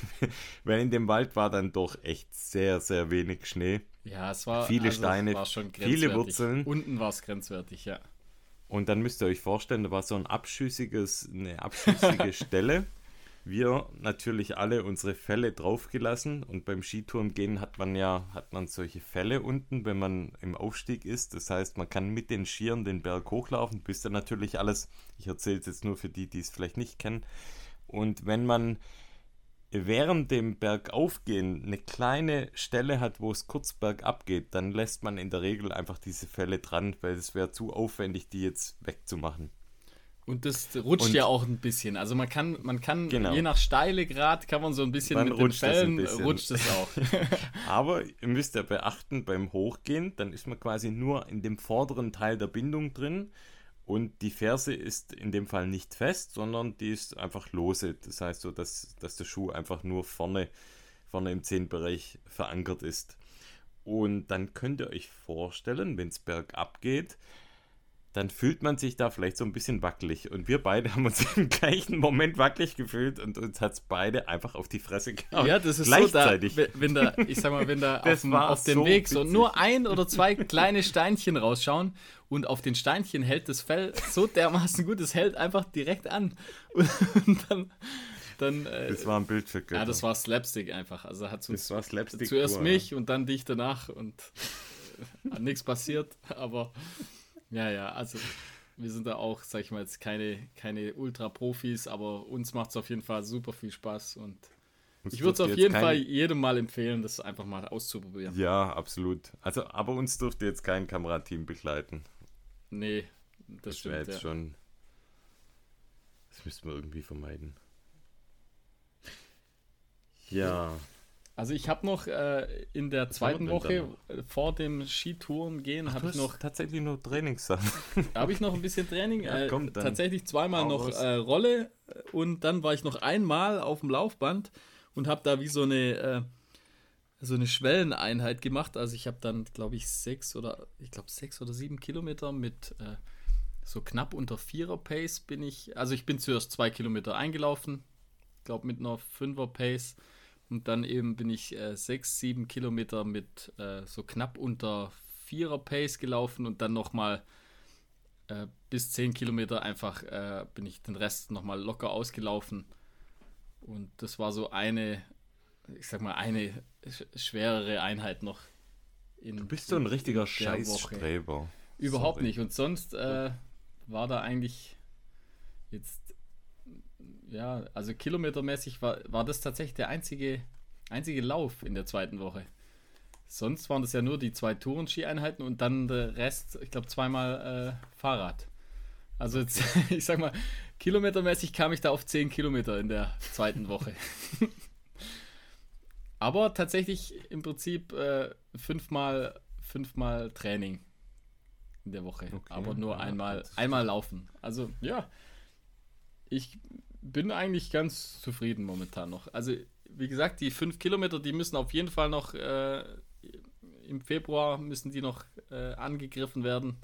(laughs) weil in dem Wald war dann doch echt sehr, sehr wenig Schnee. Ja, es war Viele also, Steine, war schon viele. Wurzeln. Unten war es grenzwertig, ja. Und dann müsst ihr euch vorstellen, da war so ein abschüssiges, eine abschüssige (laughs) Stelle. Wir natürlich alle unsere Felle draufgelassen und beim Skitouren gehen hat man ja hat man solche Felle unten, wenn man im Aufstieg ist. Das heißt, man kann mit den Skiern den Berg hochlaufen. Wisst ihr natürlich alles. Ich erzähle es jetzt nur für die, die es vielleicht nicht kennen. Und wenn man während dem Bergaufgehen eine kleine Stelle hat, wo es kurz bergab geht, dann lässt man in der Regel einfach diese Felle dran, weil es wäre zu aufwendig, die jetzt wegzumachen. Und das rutscht Und- ja auch ein bisschen. Also man kann, man kann, Genau. je nach steile Grad kann man so ein bisschen Dann mit den rutscht ein Fällen bisschen. rutscht es auch. (laughs) Aber ihr müsst ja beachten, beim Hochgehen, dann ist man quasi nur in dem vorderen Teil der Bindung drin und die Ferse ist in dem Fall nicht fest, sondern die ist einfach lose. Das heißt so, dass, dass der Schuh einfach nur vorne, vorne im Zehenbereich verankert ist. Und dann könnt ihr euch vorstellen, wenn es bergab geht, dann fühlt man sich da vielleicht so ein bisschen wackelig. Und wir beide haben uns (laughs) im gleichen Moment wackelig gefühlt und uns hat es beide einfach auf die Fresse gehauen. ja, das ist Gleichzeitig. so, da, wenn da, ich sag mal, wenn da (laughs) auf, dem- auf den so Weg so witzig. nur ein oder zwei kleine Steinchen rausschauen und auf den Steinchen hält das Fell so dermaßen gut, es hält einfach direkt an. (laughs) Und dann, dann äh, Das war ein Bild für Götter. ja, das war Slapstick einfach. Also hat Das uns war Slapstick. zuerst pur, mich und dann dich danach und äh, nichts passiert, aber ja, ja, also wir sind da auch, sag ich mal, jetzt keine, keine Ultra-Profis, aber uns macht es auf jeden Fall super viel Spaß und Uns ich würde es auf jeden kein- Fall jedem mal empfehlen, das einfach mal auszuprobieren. Ja, absolut. Also, aber uns durfte jetzt kein Kamerateam begleiten. Nee, das, Das wäre stimmt. jetzt Ja. schon. Das müssten wir irgendwie vermeiden. Ja. Also ich habe noch äh, in der zweiten Woche vor dem Skitouren gehen, habe ich noch tatsächlich nur Trainingssachen. (laughs) habe ich noch ein bisschen Training. Ja, äh, dann tatsächlich zweimal hau noch äh, Rolle äh, und dann war ich noch einmal auf dem Laufband und habe da wie so eine äh, so eine Schwelleneinheit gemacht. Also ich habe dann, glaube ich, sechs oder ich glaube sechs oder sieben Kilometer mit so knapp unter Vierer Pace bin ich. Also ich bin zuerst zwei Kilometer eingelaufen, glaube mit einer Fünfer Pace und dann eben bin ich äh, sechs, sieben Kilometer mit äh, so knapp unter Vierer Pace gelaufen und dann noch mal äh, bis 10 Kilometer einfach äh, bin ich den Rest nochmal locker ausgelaufen. Und das war so eine, ich sag mal, eine sch schwerere Einheit noch. In, Du bist so ein richtiger. Scheißstreber. Überhaupt Sorry. nicht. Und sonst äh, war da eigentlich jetzt, ja, also kilometermäßig war, war das tatsächlich der einzige, einzige Lauf in der zweiten Woche. Sonst waren das ja nur die zwei Touren-Ski-Einheiten und dann der Rest, ich glaube, zweimal äh, Fahrrad. Also jetzt, (laughs) ich sag mal, kilometermäßig kam ich da auf 10 Kilometer in der zweiten Woche. (laughs) Aber tatsächlich im Prinzip äh, fünfmal, fünfmal Training in der Woche. Okay, aber nur ja, einmal, einmal laufen. Also ja, ich bin eigentlich ganz zufrieden momentan noch. Also wie gesagt, die fünf Kilometer, die müssen auf jeden Fall noch äh, im Februar müssen die noch äh, angegriffen werden.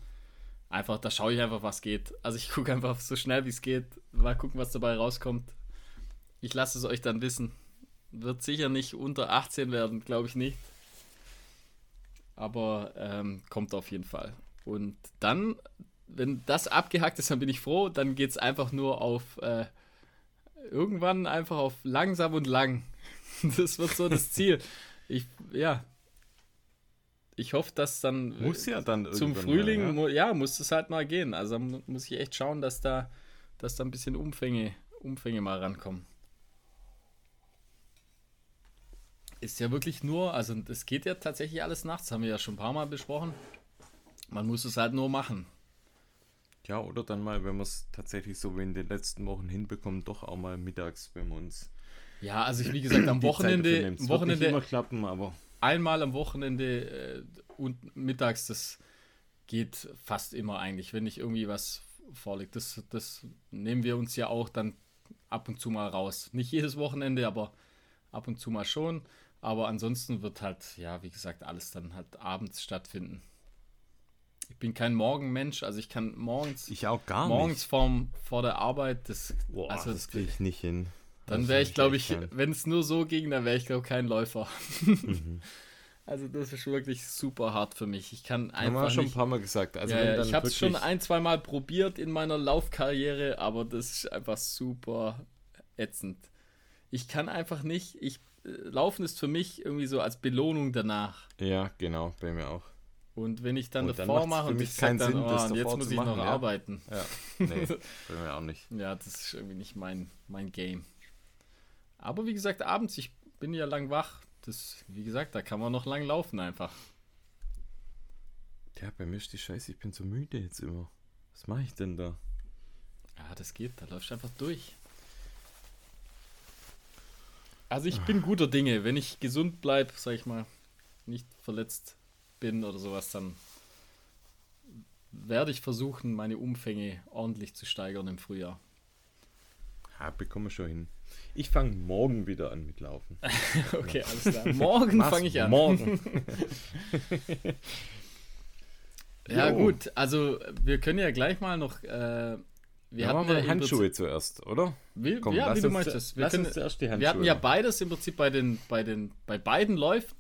Einfach, da schaue ich einfach, was geht. Also ich (laughs) gucke einfach so schnell wie es geht. Mal gucken, was dabei rauskommt. Ich lasse es euch dann wissen. Wird sicher nicht unter 18 werden, glaube ich nicht. Aber ähm, kommt auf jeden Fall. Und dann, wenn das abgehackt ist, dann bin ich froh. Dann geht es einfach nur auf äh, irgendwann einfach auf langsam und lang. (laughs) Das wird so das Ziel. Ich, ja, ich hoffe, dass dann äh, muss ja dann zum Frühling, mal, ja. ja. muss es halt mal gehen. Also muss ich echt schauen, dass da, dass da ein bisschen Umfänge, Umfänge mal rankommen. Ist ja wirklich nur, also es geht ja tatsächlich alles nachts, haben wir ja schon ein paar Mal besprochen. Man muss es halt nur machen. Ja, oder dann mal, wenn wir es tatsächlich so wie in den letzten Wochen hinbekommen, doch auch mal mittags, wenn wir uns. Ja, also ich, wie gesagt, am Wochenende. Am Wochenende immer klappen, aber einmal am Wochenende äh, und mittags, das geht fast immer eigentlich, wenn nicht irgendwie was vorliegt. Das, das nehmen wir uns ja auch dann ab und zu mal raus. Nicht jedes Wochenende, aber ab und zu mal schon. Aber ansonsten wird halt, ja, wie gesagt, alles dann halt abends stattfinden. Ich bin kein Morgenmensch, also ich kann morgens. Ich auch gar morgens nicht. Morgens vor der Arbeit, das, Boah, also, das kriege ich nicht hin. Dann wäre ich, glaube ich, wenn es nur so ging, dann wäre ich, glaube ich, kein Läufer. Mhm. (laughs) Also das ist wirklich super hart für mich. Ich kann einfach. Haben wir schon ein paar Mal gesagt. Also ja, ich habe es schon ein, zwei Mal probiert in meiner Laufkarriere, aber das ist einfach super ätzend. Ich kann einfach nicht. Ich äh, Laufen ist für mich irgendwie so als Belohnung danach. Ja, genau, bei mir auch. Und wenn ich dann und davor dann mache und ich sage dann, Sinn, oh, jetzt muss ich machen, noch ja. arbeiten. Ja, (laughs) nee, bei mir auch nicht. Ja, das ist irgendwie nicht mein, mein Game. Aber wie gesagt, abends, ich bin ja lang wach. Das, wie gesagt, da kann man noch lang laufen einfach. Ja, bei mir ist die Scheiße, ich bin so müde jetzt immer. Was mache ich denn da? Ja, das geht, da läufst du einfach durch. Also ich bin guter Dinge. Wenn ich gesund bleibe, sag ich mal, nicht verletzt bin oder sowas, dann werde ich versuchen, meine Umfänge ordentlich zu steigern im Frühjahr. Ja, bekomme schon hin. Ich fange morgen wieder an mit Laufen. (laughs) okay, alles klar. (laughs) Morgen fange ich an. Morgen. (laughs) ja, gut. Also, wir können ja gleich mal noch. Äh, wir ja, hatten ja Handschuhe zuerst, oder? Wie, Komm, ja, wie du möchtest. Wir, können, wir hatten ja beides im Prinzip bei den, bei den, bei beiden Läufen.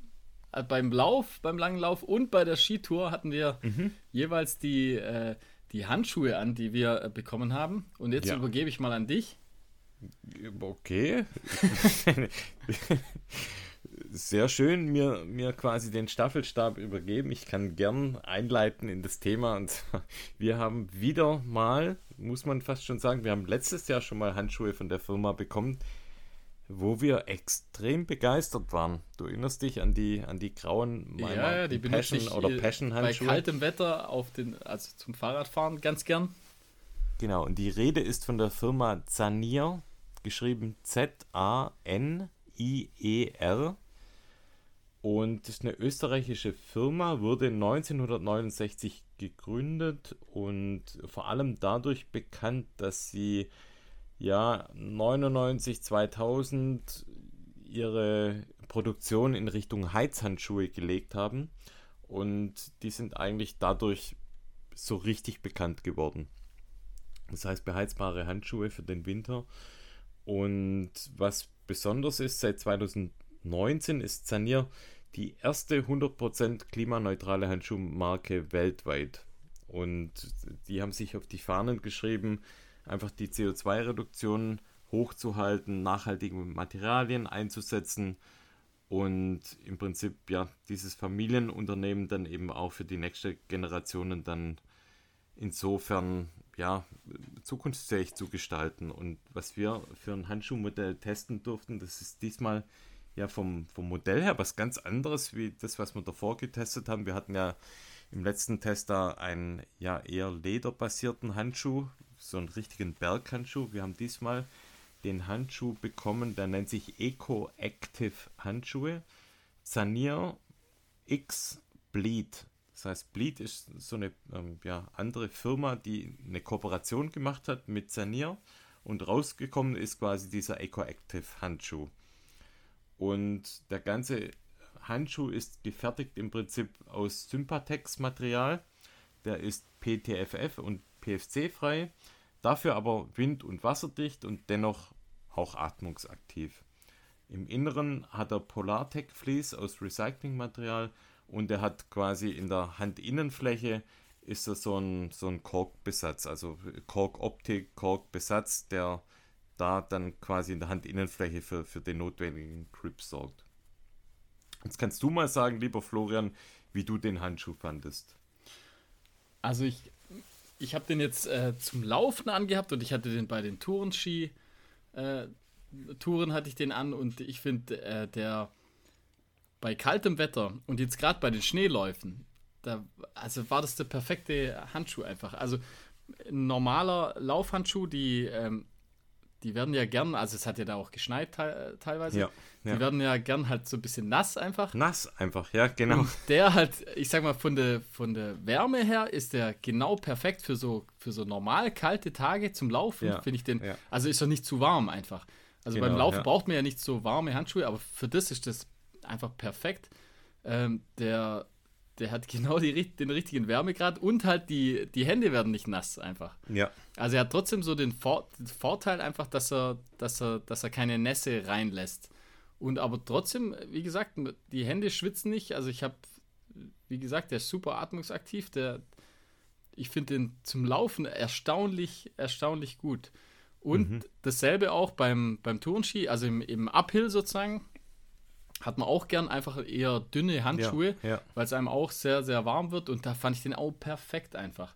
Äh, beim Lauf, beim langen Lauf und bei der Skitour hatten wir mhm. jeweils die, äh, die Handschuhe an, die wir äh, bekommen haben. Und jetzt ja. übergebe ich mal an dich. Okay. (laughs) Sehr schön, mir, mir quasi den Staffelstab übergeben. Ich kann gern einleiten in das Thema. Und wir haben wieder mal, muss man fast schon sagen, wir haben letztes Jahr schon mal Handschuhe von der Firma bekommen, wo wir extrem begeistert waren. Du erinnerst dich an die, an die grauen ja, ja, die Passion oder Passion Handschuhe. Bei kaltem Wetter auf den, also zum Fahrradfahren ganz gern. Genau, und die Rede ist von der Firma Zanier, geschrieben Z-A-N-I-E-R. Und das ist eine österreichische Firma, wurde 1969 gegründet und vor allem dadurch bekannt, dass sie ja 99, 2000 ihre Produktion in Richtung Heizhandschuhe gelegt haben und die sind eigentlich dadurch so richtig bekannt geworden. Das heißt beheizbare Handschuhe für den Winter und was besonders ist, seit 2019 ist Sanier die erste 100% klimaneutrale Handschuhmarke weltweit. Und die haben sich auf die Fahnen geschrieben, einfach die CO2-Reduktion hochzuhalten, nachhaltige Materialien einzusetzen und im Prinzip ja dieses Familienunternehmen dann eben auch für die nächste Generationen dann insofern ja, zukunftsfähig zu gestalten. Und was wir für ein Handschuhmodell testen durften, das ist diesmal ja vom, vom Modell her was ganz anderes wie das, was wir davor getestet haben. Wir hatten ja im letzten Test da einen ja eher lederbasierten Handschuh, so einen richtigen Berghandschuh. Wir haben diesmal den Handschuh bekommen, der nennt sich Eco Active Handschuhe. Sanier X Bleed. Das heißt, Bleed ist so eine ähm, ja, andere Firma, die eine Kooperation gemacht hat mit Sanier und rausgekommen ist quasi dieser Eco Active Handschuh. Und der ganze Handschuh ist gefertigt im Prinzip aus Sympatex-Material. Der ist PTFF und PFC frei, dafür aber wind- und wasserdicht und dennoch auch atmungsaktiv. Im Inneren hat er Polartec Vlies aus Recyclingmaterial und er hat quasi in der Handinnenfläche ist er so ein, so ein Korkbesatz, also Korkoptik, Korkbesatz, der da dann quasi in der Handinnenfläche für, für den notwendigen Grip sorgt. Jetzt kannst du mal sagen, lieber Florian, wie du den Handschuh fandest. Also ich, ich habe den jetzt äh, zum Laufen angehabt und ich hatte den bei den Tourenski äh, Touren hatte ich den an und ich finde äh, der bei kaltem Wetter und jetzt gerade bei den Schneeläufen, da also war das der perfekte Handschuh einfach. Also ein normaler Laufhandschuh, die ähm, die werden ja gern, also es hat ja da auch geschneit te teilweise. Ja, ja. Die werden ja gern halt so ein bisschen nass einfach. Nass einfach, ja, genau. Und der halt, ich sag mal, von der, von der Wärme her ist der genau perfekt für so, für so normal kalte Tage zum Laufen, ja, finde ich den. Ja. Also ist er nicht zu warm einfach. Also genau, beim Laufen braucht man ja nicht so warme Handschuhe, aber für das ist das einfach perfekt. Ähm, der der hat genau die, den richtigen Wärmegrad und halt die, die Hände werden nicht nass einfach. Ja. Also er hat trotzdem so den, Vor Vorteil einfach, dass er, dass, er, dass er keine Nässe reinlässt. Und aber trotzdem, wie gesagt, die Hände schwitzen nicht. Also ich habe, wie gesagt, der ist super atmungsaktiv. Der, ich finde den zum Laufen erstaunlich, erstaunlich gut. Und mhm. dasselbe auch beim, beim Tourenski, also im, im Uphill sozusagen hat man auch gern einfach eher dünne Handschuhe, ja, ja. weil es einem auch sehr, sehr warm wird und da fand ich den auch perfekt einfach.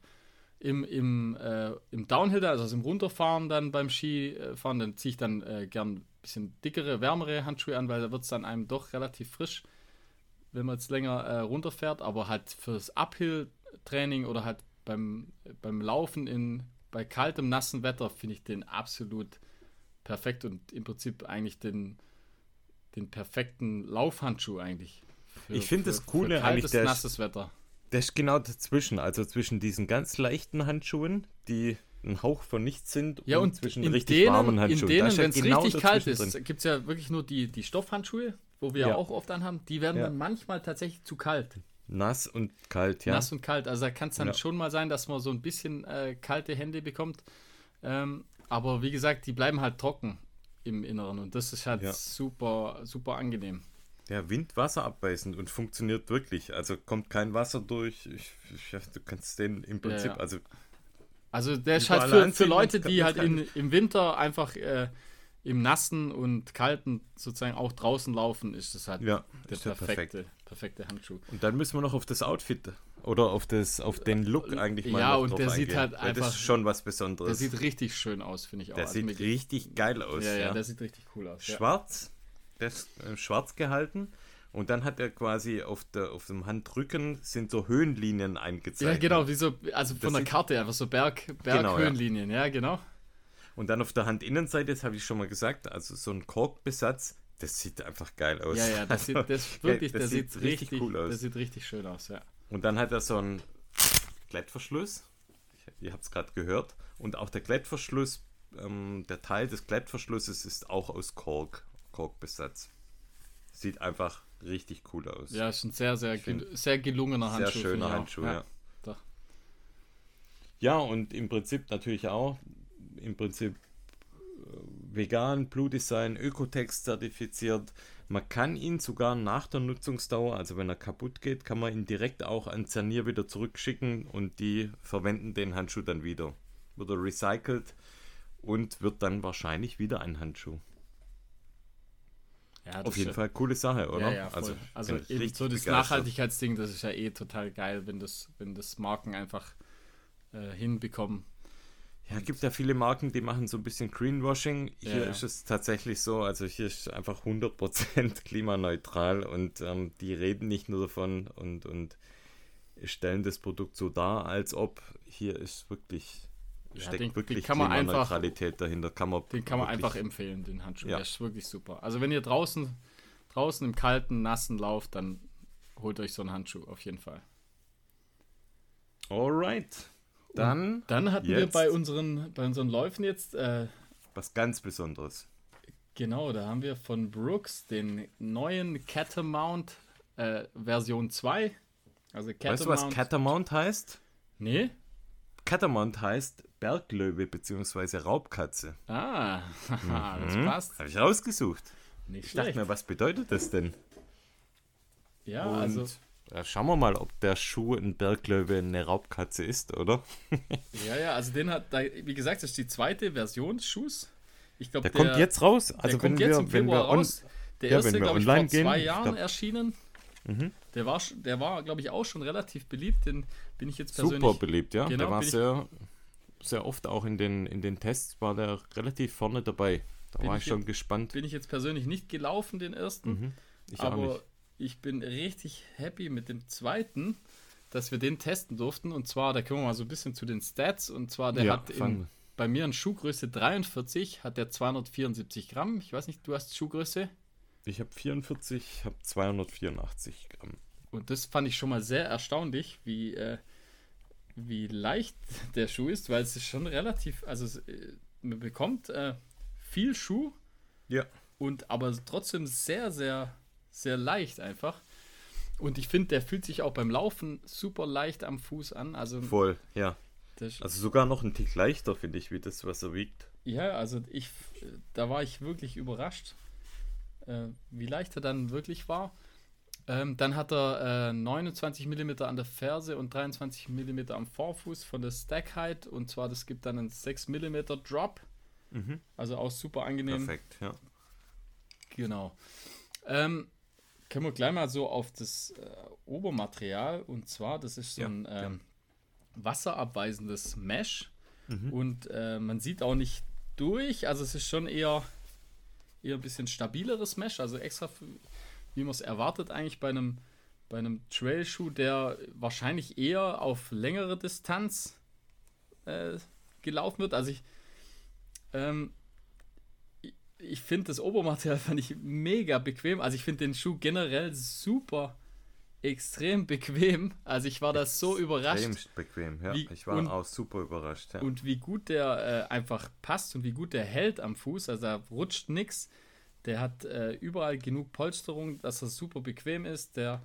Im, im, äh, im Downhill, also im Runterfahren dann beim Skifahren, dann ziehe ich dann äh, gern ein bisschen dickere, wärmere Handschuhe an, weil da wird es dann einem doch relativ frisch, wenn man jetzt länger äh, runterfährt, aber halt fürs Uphill-Training oder halt beim, beim Laufen in, bei kaltem, nassen Wetter finde ich den absolut perfekt und im Prinzip eigentlich den, den perfekten Laufhandschuh eigentlich. Für, ich finde das Coole für eigentlich, der nasses Wetter. Der ist genau dazwischen, also zwischen diesen ganz leichten Handschuhen, die ein Hauch von nichts sind, ja, und, und zwischen richtig denen, warmen Handschuhen. In denen, wenn es genau richtig kalt ist, gibt es ja wirklich nur die, die Stoffhandschuhe, wo wir ja. auch oft anhaben, die werden ja. dann manchmal tatsächlich zu kalt. Nass und kalt, ja. Nass und kalt. Also da kann es dann ja. schon mal sein, dass man so ein bisschen äh, kalte Hände bekommt. Ähm, aber wie gesagt, die bleiben halt trocken im Inneren und das ist halt ja. super, super angenehm. Ja, Wind, Wasser abbeißend und funktioniert wirklich. Also kommt kein Wasser durch. Ich, ich, du kannst den im Prinzip, ja, ja. also. Also der ist halt für, für Leute, die halt in, im Winter einfach äh, im Nassen und Kalten sozusagen auch draußen laufen, ist das halt ja, der perfekte, perfekt. perfekte Handschuh. Und dann müssen wir noch auf das Outfit oder auf, das, auf den Look eigentlich mal Ja, und der sieht halt einfach. Das ist schon was Besonderes. Der sieht richtig schön aus, finde ich auch. Der also sieht richtig geil aus. Ja, ja, ja, der sieht richtig cool aus. Schwarz, der ist äh, schwarz gehalten. Und dann hat er quasi auf, der, auf dem Handrücken sind so Höhenlinien eingezeichnet. Ja, genau, wie so, also von das der Karte einfach so Berg, Berghöhenlinien, genau, ja. ja. genau. Und dann auf der Handinnenseite, das habe ich schon mal gesagt, also so ein Korkbesatz, das sieht einfach geil aus. Ja, ja, das (laughs) sieht das wirklich, das, das sieht, sieht richtig, richtig cool aus. Das sieht richtig schön aus, ja. Und dann hat er so einen Klettverschluss. Ihr habt es gerade gehört. Und auch der Klettverschluss, ähm, der Teil des Klettverschlusses ist auch aus Kork, Korkbesatz. Sieht einfach richtig cool aus. Ja, ist ein sehr, sehr, gel sehr gelungener Handschuh. Sehr schöner Handschuh, ja. Ja. ja, und im Prinzip natürlich auch, im Prinzip äh, vegan, Blue Design, Ökotext zertifiziert, man kann ihn sogar nach der Nutzungsdauer, also wenn er kaputt geht, kann man ihn direkt auch an Zernier wieder zurückschicken und die verwenden den Handschuh dann wieder. Wird er recycelt und wird dann wahrscheinlich wieder ein Handschuh. Ja, Auf jeden Fall coole Sache, oder? Ja, ja, also, also eben so das Nachhaltigkeitsding, das ist ja eh total geil, wenn das, wenn das Marken einfach äh, hinbekommen, ja, es gibt ja viele Marken, die machen so ein bisschen Greenwashing. Hier ja. ist es tatsächlich so, also hier ist einfach 100% (laughs) klimaneutral und ähm, die reden nicht nur davon und, und stellen das Produkt so dar, als ob hier ist wirklich Ja, steckt den- wirklich den man einfach- Klimaneutralität dahinter. Kann man Den kann man wirklich- einfach empfehlen, den Handschuh. Ja. Der ist wirklich super. Also wenn ihr draußen, draußen im kalten, nassen lauft, dann holt euch so einen Handschuh auf jeden Fall. Alright. Dann Dann hatten wir Jetzt. bei unseren, bei unseren Läufen jetzt, äh, was ganz Besonderes. genau, da haben wir von Brooks den neuen Catamount äh, Version 2. Also Weißt du, was Catamount heißt? Nee? Catamount heißt Berglöwe bzw. Raubkatze. Ah, haha, (laughs) das passt. Habe ich rausgesucht. Nicht Ich dachte schlecht. mir, was bedeutet das denn? ja, Und also, schauen wir mal, ob der Schuh ein Berglöwe eine Raubkatze ist, oder? (laughs) ja, ja, also den hat, wie gesagt, das ist die zweite Version des Schuhs. Ich glaube, Der, kommt jetzt raus. Also der wenn kommt wir, jetzt im wenn Februar wir on, raus. Der ja, erste, wenn wir glaube ich, vor zwei gehen, ich Jahren glaub- erschienen. Mhm. Der war, der war glaube ich, auch schon relativ beliebt. Den bin ich jetzt persönlich. super beliebt, ja. Genau, der war sehr, sehr oft auch in den, in den Tests, war der relativ vorne dabei. Da war ich schon gespannt. Bin ich jetzt persönlich nicht gelaufen, den ersten. Mhm. Ich aber nicht. Ich bin richtig happy mit dem zweiten, dass wir den testen durften. Und zwar, da kommen wir mal so ein bisschen zu den Stats. Und zwar, der Ja, hat in, bei mir eine Schuhgröße 43, hat der 274 Gramm. Ich weiß nicht, du hast Schuhgröße. Ich habe 44, habe 284 Gramm. Und das fand ich schon mal sehr erstaunlich, wie, äh, wie leicht der Schuh ist, weil es ist schon relativ, also es, äh, man bekommt äh, viel Schuh Ja. und aber trotzdem sehr, sehr, sehr leicht einfach. Und ich finde, der fühlt sich auch beim Laufen super leicht am Fuß an. Also, Voll, ja. Also sogar noch ein Tick leichter, finde ich, wie das, was er wiegt. ja, also ich, da war ich wirklich überrascht, äh, wie leicht er dann wirklich war. Ähm, dann hat er äh, 29 mm an der Ferse und 23 mm am Vorfuß von der Stack Height. Und zwar, das gibt dann einen 6 mm Drop. Mhm. Also auch super angenehm. Perfekt, ja. Genau. Ähm, können wir gleich mal so auf das äh, Obermaterial. Und zwar, das ist so Ja, ein ähm, wasserabweisendes Mesh. Mhm. Und äh, man sieht auch nicht durch. Also es ist schon eher, eher ein bisschen stabileres Mesh. Also extra, für, wie man es erwartet eigentlich bei einem, bei einem Trailschuh, der wahrscheinlich eher auf längere Distanz äh, gelaufen wird. Also ich, ähm, ich, finde das Obermaterial (laughs) fand ich mega bequem. Also ich finde den Schuh generell super extrem bequem. Also ich war da so überrascht. Extremst bequem, ja. Wie- ich war und- auch super überrascht, ja. Und wie gut der äh, einfach passt und wie gut der hält am Fuß. Also da rutscht nichts. Der hat äh, überall genug Polsterung, dass er super bequem ist. Der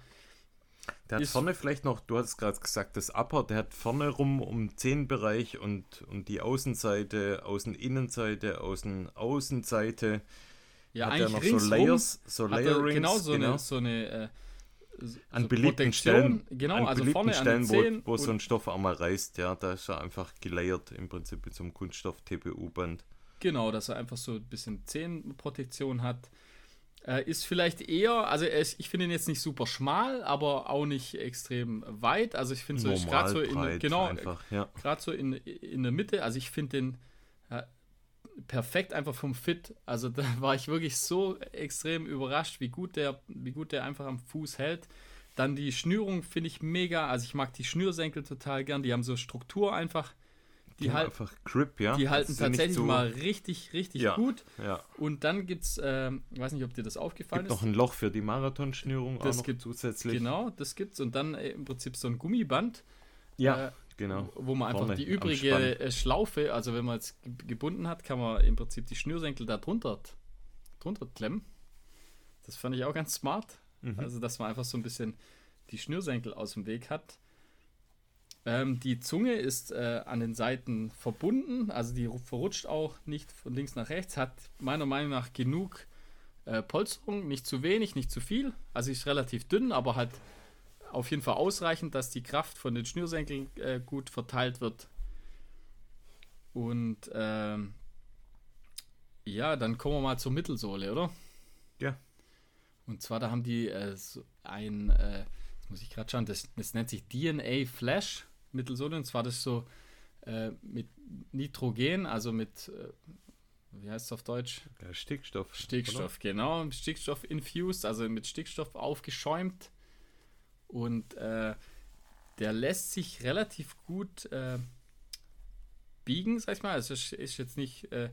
Der hat ist- vorne vielleicht noch, du hast gerade gesagt, das Upper, der hat vorne rum um den Zehenbereich und, und die Außenseite, Außen-Innenseite, Außen-Außenseite. ja hat er eigentlich noch so ringsrum Layers, so hat er Layerings, genau so genau. eine, so eine äh, so an beliebten Protektion. Stellen, Genau, an also beliebten vorne Stellen, Zehen wo, wo so ein Stoff einmal reißt, ja, da ist er einfach gelayert im Prinzip mit so einem Kunststoff-TPU-Band. Genau, dass er einfach so ein bisschen Zehenprotektion hat. Äh, ist vielleicht eher, also ich finde ihn jetzt nicht super schmal, aber auch nicht extrem weit. Also ich finde so, gerade so in, genau, ja. gerade so in, in der Mitte. Also ich finde den äh, perfekt einfach vom Fit. Also (laughs) da war ich wirklich so extrem überrascht, wie gut der, wie gut der einfach am Fuß hält. Dann die Schnürung finde ich mega. Also ich mag die Schnürsenkel total gern. Die haben so Struktur einfach. Die, halt, einfach Grip, ja. die halten tatsächlich so- mal richtig, richtig Ja. gut. Ja, Und dann gibt es, ich weiß nicht, ob dir das aufgefallen gibt ist. noch ein Loch für die Marathonschnürung Das auch noch gibt- zusätzlich. Genau, das gibt's. Und dann äh, im Prinzip so ein Gummiband, Ja, äh, genau. wo man einfach Vorne die übrige äh, Schlaufe, also wenn man ge- gebunden hat, kann man im Prinzip die Schnürsenkel da drunter, drunter klemmen. Das fand ich auch ganz smart. Mhm. Also, dass man einfach so ein bisschen die Schnürsenkel aus dem Weg hat. Ähm, die Zunge ist äh, an den Seiten verbunden, also die ru- verrutscht auch nicht von links nach rechts, hat meiner Meinung nach genug äh, Polsterung, nicht zu wenig, nicht zu viel. Also ist relativ dünn, aber halt auf jeden Fall ausreichend, dass die Kraft von den Schnürsenkeln äh, gut verteilt wird. Und ähm, ja, dann kommen wir mal zur Mittelsohle, oder? Ja. Und zwar, da haben die äh, so ein, äh, jetzt muss ich gerade schauen, das, das nennt sich DNA Flash Mittelsohle. Und zwar das so äh, mit Nitrogen, also mit, äh, wie heißt es auf Deutsch? Der Stickstoff. Stickstoff, genau. Stickstoff infused, also mit Stickstoff aufgeschäumt. Und äh, der lässt sich relativ gut äh, biegen, sag ich mal. Also es ist jetzt nicht äh,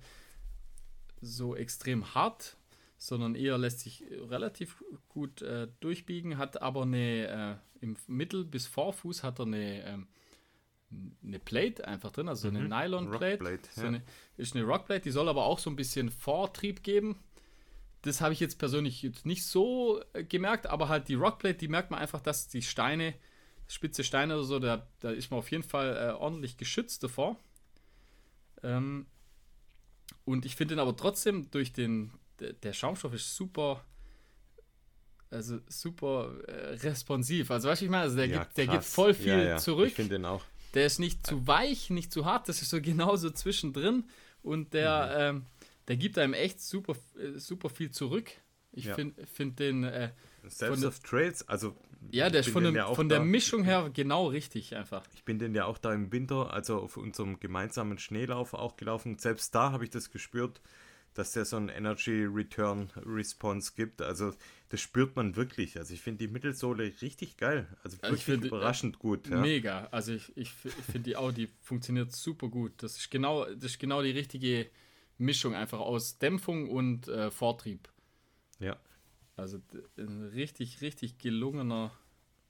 so extrem hart, sondern eher lässt sich relativ gut äh, durchbiegen, hat aber eine äh, im Mittel- bis Vorfuß hat er eine, ähm, eine Plate einfach drin, also eine Mhm. Nylon-Plate. So ja. eine, ist eine Rockplate, die soll aber auch so ein bisschen Vortrieb geben. Das habe ich jetzt persönlich jetzt nicht so äh, gemerkt, aber halt die Rockplate, die merkt man einfach, dass die Steine, spitze Steine oder so, da, da ist man auf jeden Fall äh, ordentlich geschützt davor. Ähm, und ich finde ihn aber trotzdem durch den, der, Schaumstoff ist super, also super äh, responsiv. Also weißt du, ich meine, also der, Ja, gibt, der gibt voll viel Ja, ja. zurück. Ich finde den auch. Der ist nicht zu weich, nicht zu hart, das ist so (laughs) genauso zwischendrin und der, ähm, der gibt einem echt super, äh, super viel zurück. Ich Ja. finde find den, äh, Selbst auf Trails, also. ja, der ist von, dem, ja von der da- Mischung her genau richtig einfach. Ich bin den ja auch da im Winter, also auf unserem gemeinsamen Schneelauf auch gelaufen. Selbst da habe ich das gespürt, dass der so einen Energy Return Response gibt. Also das spürt man wirklich. Also ich finde die Mittelsohle richtig geil. Also wirklich finde, überraschend gut. Ja. Mega. Also ich, ich, finde die Audi funktioniert super gut. Das ist genau, das ist genau die richtige Mischung einfach aus Dämpfung und äh, Vortrieb. ja. Also ein richtig, richtig gelungener,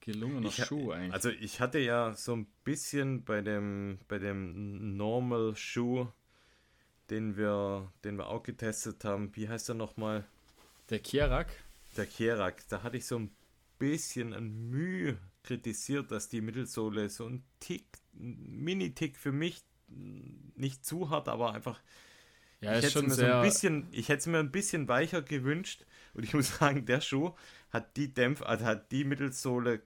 gelungener Ich Schuh eigentlich. Also ich hatte ja so ein bisschen bei dem, bei dem Normal Schuh, den wir, den wir auch getestet haben, wie heißt der nochmal? der Kierak. Der Kerak, da hatte ich so ein bisschen ein Mühe kritisiert, dass die Mittelsohle so ein Tick, ein Mini-Tick für mich nicht zu hart, aber einfach Ja, ich hätte schon mir so ein bisschen, ich hätte es mir ein bisschen weicher gewünscht und ich (laughs) muss sagen, der Schuh hat die Dämpf, also hat die Mittelsohle,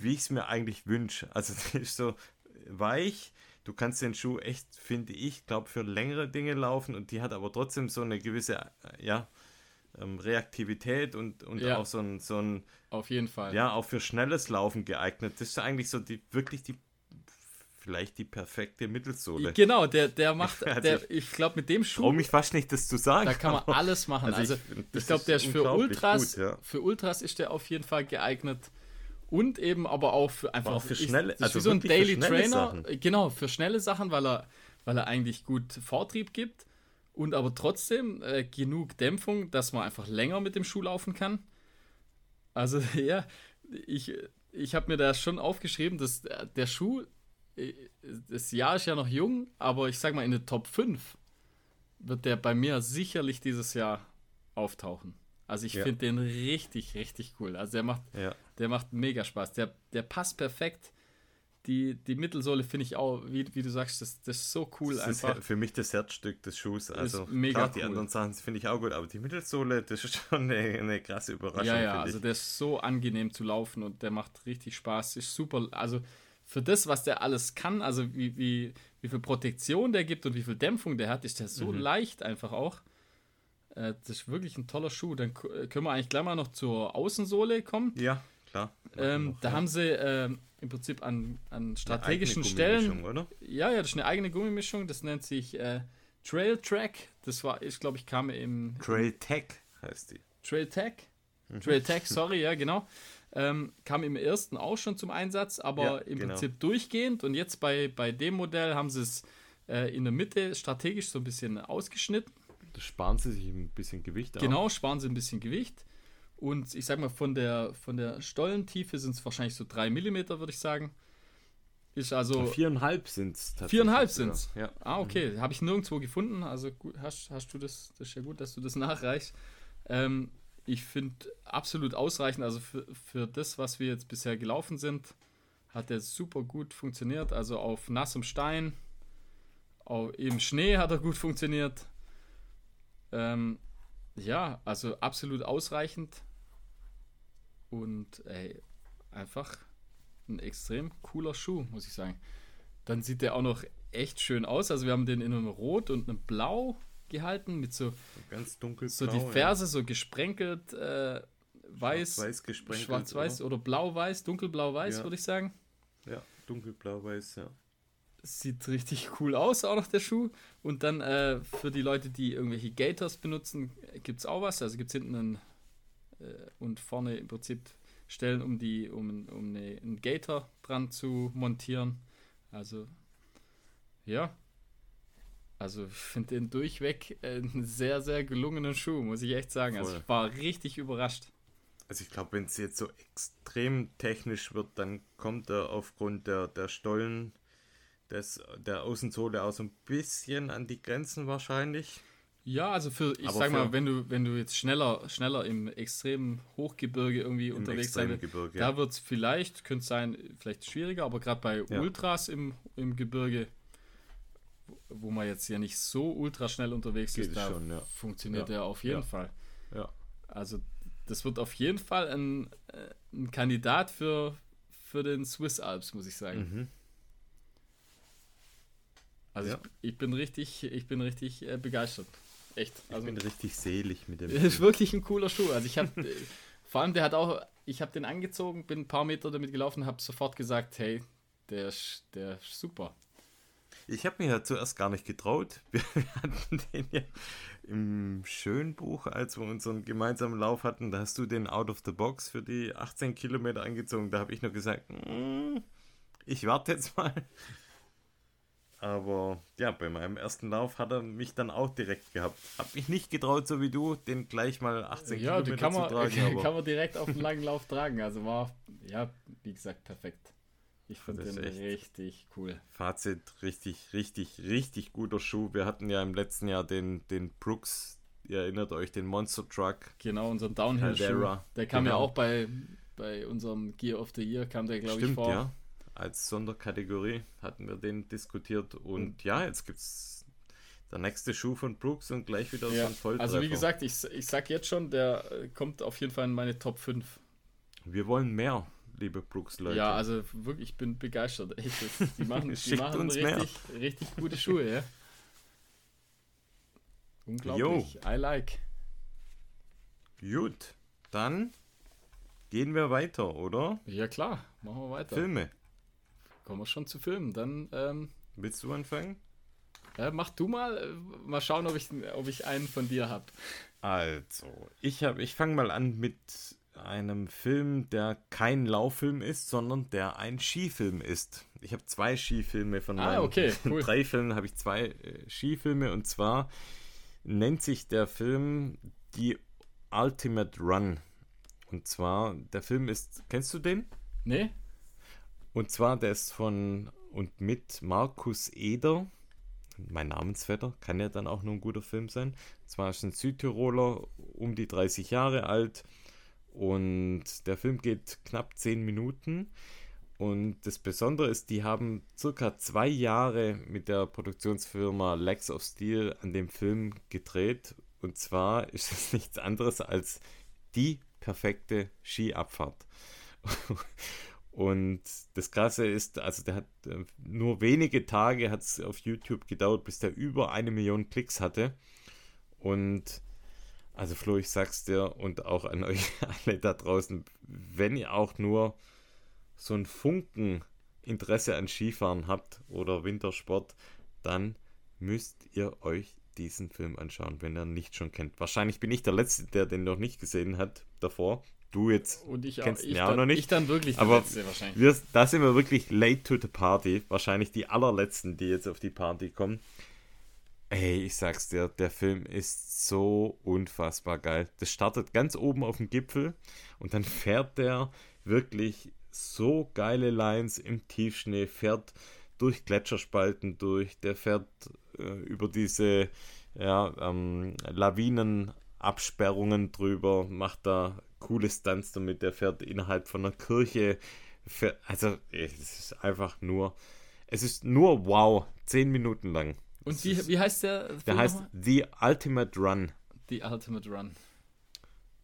wie ich es mir eigentlich wünsche. Also (laughs) die ist so weich. Du kannst den Schuh echt, finde ich, glaube für längere Dinge laufen und die hat aber trotzdem so eine gewisse, äh, ja, ähm, Reaktivität und, und Ja. auch so ein, so ein, Auf jeden Fall. ja, auch für schnelles Laufen geeignet. Das ist eigentlich so die, wirklich die, vielleicht die perfekte Mittelsohle. Genau, der, der (laughs) macht, Also der, ich glaube, mit dem Schuh, Traue mich fast nicht, das zu sagen. da kann man alles machen. also Also, ich ich, find, das glaube, der ist für Ultras, gut, ja. für Ultras ist der auf jeden Fall geeignet. Und eben aber auch für einfach auch für schnelle- ist also wie so ein Daily Trainer. Sachen. Genau, für schnelle Sachen, weil er, weil er eigentlich gut Vortrieb gibt und aber trotzdem äh, genug Dämpfung, dass man einfach länger mit dem Schuh laufen kann. Also (laughs) ja, ich, ich habe mir da schon aufgeschrieben, dass der der Schuh, äh, das Jahr ist ja noch jung, aber ich sag mal, in der Top 5 wird der bei mir sicherlich dieses Jahr auftauchen. Also ich Ja. finde den richtig, richtig cool. Also der macht, Ja. der macht mega Spaß. Der, der passt perfekt. Die, die Mittelsohle finde ich auch, wie, wie du sagst, das, das ist so cool Das ist einfach. he- für mich das Herzstück des Schuhs. Also mega klar, die cool. anderen Sachen finde ich auch gut, aber die Mittelsohle, das ist schon eine, eine krasse Überraschung. Ja, ja, also ich. der ist so angenehm zu laufen und der macht richtig Spaß. Ist super. Also für das, was der alles kann, also wie, wie, wie viel Protektion der gibt und wie viel Dämpfung der hat, ist der so Mhm. leicht einfach auch. Äh, das ist wirklich ein toller Schuh. Dann äh, können wir eigentlich gleich mal noch zur Außensohle kommen. ja, klar. Ähm, Noch, da ja. haben sie ähm, im Prinzip an, an Eine strategischen eigene Stellen. Oder? Ja, ja, das ist eine eigene Gummimischung. Das nennt sich äh, Trail Track. Das war, ich glaube, ich kam im Trail Tech heißt die. Trail Tech. Mhm. Trail Tech, (laughs) sorry, ja, genau. Ähm, kam im ersten auch schon zum Einsatz, aber Ja, im genau. Prinzip durchgehend. Und jetzt bei, bei dem Modell haben sie es äh, in der Mitte strategisch so ein bisschen ausgeschnitten. Sparen sie sich ein bisschen Gewicht Genau, sparen sie ein bisschen Gewicht. Und ich sag mal, von der, von der Stollentiefe sind es wahrscheinlich so 3 mm, würde ich sagen. Ist also. Viereinhalb sind es tatsächlich. Viereinhalb sogar. sind's. Ja. Ah, okay. Habe ich nirgendwo gefunden. Also gut, hast, hast du das, das ist ja gut, dass du das (laughs) nachreichst. Ähm, ich finde absolut ausreichend. Also für, für das, was wir jetzt bisher gelaufen sind, hat der super gut funktioniert. Also auf nassem Stein, auf, im Schnee hat er gut funktioniert. Ähm, ja, also absolut ausreichend. Und ey, einfach ein extrem cooler Schuh, muss ich sagen. Dann sieht der auch noch echt schön aus. Also wir haben den in einem Rot und einem Blau gehalten, mit so, Ganz dunkel. so die Ferse so gesprenkelt, äh, weiß, Weiß gesprenkelt. schwarz-weiß oder blau-weiß, dunkelblau-weiß, Ja. würde ich sagen. Ja, dunkelblau-weiß, ja. Sieht richtig cool aus, auch noch der Schuh. Und dann äh, für die Leute, die irgendwelche Gators benutzen, gibt es auch was. Also gibt es hinten einen, äh, und vorne im Prinzip stellen, um die, um, um eine, einen Gator dran zu montieren. Also, ja. Also ich finde den durchweg einen sehr, sehr gelungenen Schuh, muss ich echt sagen. Also, Voll. Also ich war richtig überrascht. Also ich glaube, wenn es jetzt so extrem technisch wird, dann kommt er aufgrund der, der Stollen des, der Außensohle auch so ein bisschen an die Grenzen wahrscheinlich. Ja, also für, ich Aber sag mal, wenn du, wenn du jetzt schneller, schneller im extremen Hochgebirge irgendwie unterwegs sein Gebirge, da wird es vielleicht, könnte sein, vielleicht schwieriger, aber gerade bei ja. Ultras im, im Gebirge, wo man jetzt ja nicht so ultra schnell unterwegs Geht ist, da schon, ja. funktioniert ja. der auf jeden Fall. Ja. Also das wird auf jeden Fall ein, äh, ein Kandidat für, für den Swiss Alps, muss ich sagen. Mhm. Also ja. ich, ich, bin richtig, ich bin richtig äh, begeistert. Echt. Also, ich bin richtig selig mit dem. (laughs) Ist wirklich ein cooler Schuh. Also ich habe, äh, vor allem der hat auch, ich habe den angezogen, bin ein paar Meter damit gelaufen, habe sofort gesagt, hey, der ist, der ist super. Ich habe mir ja zuerst gar nicht getraut. (laughs) Wir, hatten den ja im Schönbuch, als wir unseren gemeinsamen Lauf hatten, da hast du den Out of the Box für die 18 Kilometer angezogen. Da habe ich nur gesagt, mm, ich warte jetzt mal. Aber ja, bei meinem ersten Lauf hat er mich dann auch direkt gehabt. Hab mich nicht getraut, so wie du, den gleich mal 18 ja, Kilometer kann man, zu tragen. (laughs) Ja, kann man direkt auf den langen Lauf tragen. Also war, ja, wie gesagt, perfekt. Ich finde den richtig cool. Fazit, richtig, richtig, richtig guter Schuh. Wir hatten ja im letzten Jahr den, den Brooks, ihr erinnert euch, den Monster Truck. Genau, unseren Downhill-Schuh. Der kam genau. ja auch bei, bei unserem Gear of the Year, kam der, glaube ich, vor. Ja als Sonderkategorie hatten wir den diskutiert. Und ja, jetzt gibt es der nächste Schuh von Brooks und gleich wieder ja. so ein Volltreffer. Also wie gesagt, ich, ich sag jetzt schon, der äh, kommt auf jeden Fall in meine Top 5. Wir wollen mehr, liebe Brooks-Leute. Ja, also wirklich, ich bin begeistert. Das, die machen, (laughs) die machen uns richtig, mehr. richtig gute Schuhe, ja. (laughs) Unglaublich. Yo. I like. Gut, dann gehen wir weiter, oder? Ja klar, machen wir weiter. Filme. Kommen wir schon zu Filmen. Dann. Ähm, Willst du anfangen? Äh, mach du mal. Äh, mal schauen, ob ich, ob ich einen von dir habe. Also, ich, ich fange mal an mit einem Film, der kein Lauffilm ist, sondern der ein Skifilm ist. Ich habe zwei Skifilme von ah, meinen okay, (laughs) cool. drei Filmen habe ich zwei äh, Skifilme und zwar nennt sich der Film die Ultimate Run. Und zwar der Film ist, kennst du den? Nee. Und zwar der ist von und mit Markus Eder. Mein Namensvetter, kann ja dann auch nur ein guter Film sein. Und zwar ist ein Südtiroler, um die 30 Jahre alt. Und der Film geht knapp 10 Minuten. Und das Besondere ist, die haben circa zwei Jahre mit der Produktionsfirma Legs of Steel an dem Film gedreht. Und zwar (laughs) ist es nichts anderes als die perfekte Skiabfahrt. Und das Krasse ist, also der hat äh, nur wenige Tage hat es auf YouTube gedauert, bis der über eine Million Klicks hatte. Und also Flo, ich sag's dir und auch an (laughs) euch alle da draußen, wenn ihr auch nur so ein Funken Interesse an Skifahren habt oder Wintersport, dann müsst ihr euch diesen Film anschauen, wenn ihr ihn nicht schon kennt. Wahrscheinlich bin ich der Letzte, der den noch nicht gesehen hat davor. Du jetzt und ich kennst auch, ihn ja auch noch nicht. Ich dann wirklich aber Letzte wahrscheinlich. Wir, da sind wir wirklich late to the party. Wahrscheinlich die allerletzten, die jetzt auf die Party kommen. Ey, ich sag's dir, der Film ist so unfassbar geil. Das startet ganz oben auf dem Gipfel und dann fährt der wirklich so geile Lines im Tiefschnee, fährt durch Gletscherspalten durch, der fährt äh, über diese ja, ähm, Lawinenabsperrungen drüber, macht da coole Stunts damit. Der fährt innerhalb von einer Kirche. Fährt, also, es ist einfach nur. Es ist nur wow. Zehn Minuten lang. Und wie, wie heißt der? Film der heißt The Ultimate Run. The Ultimate Run.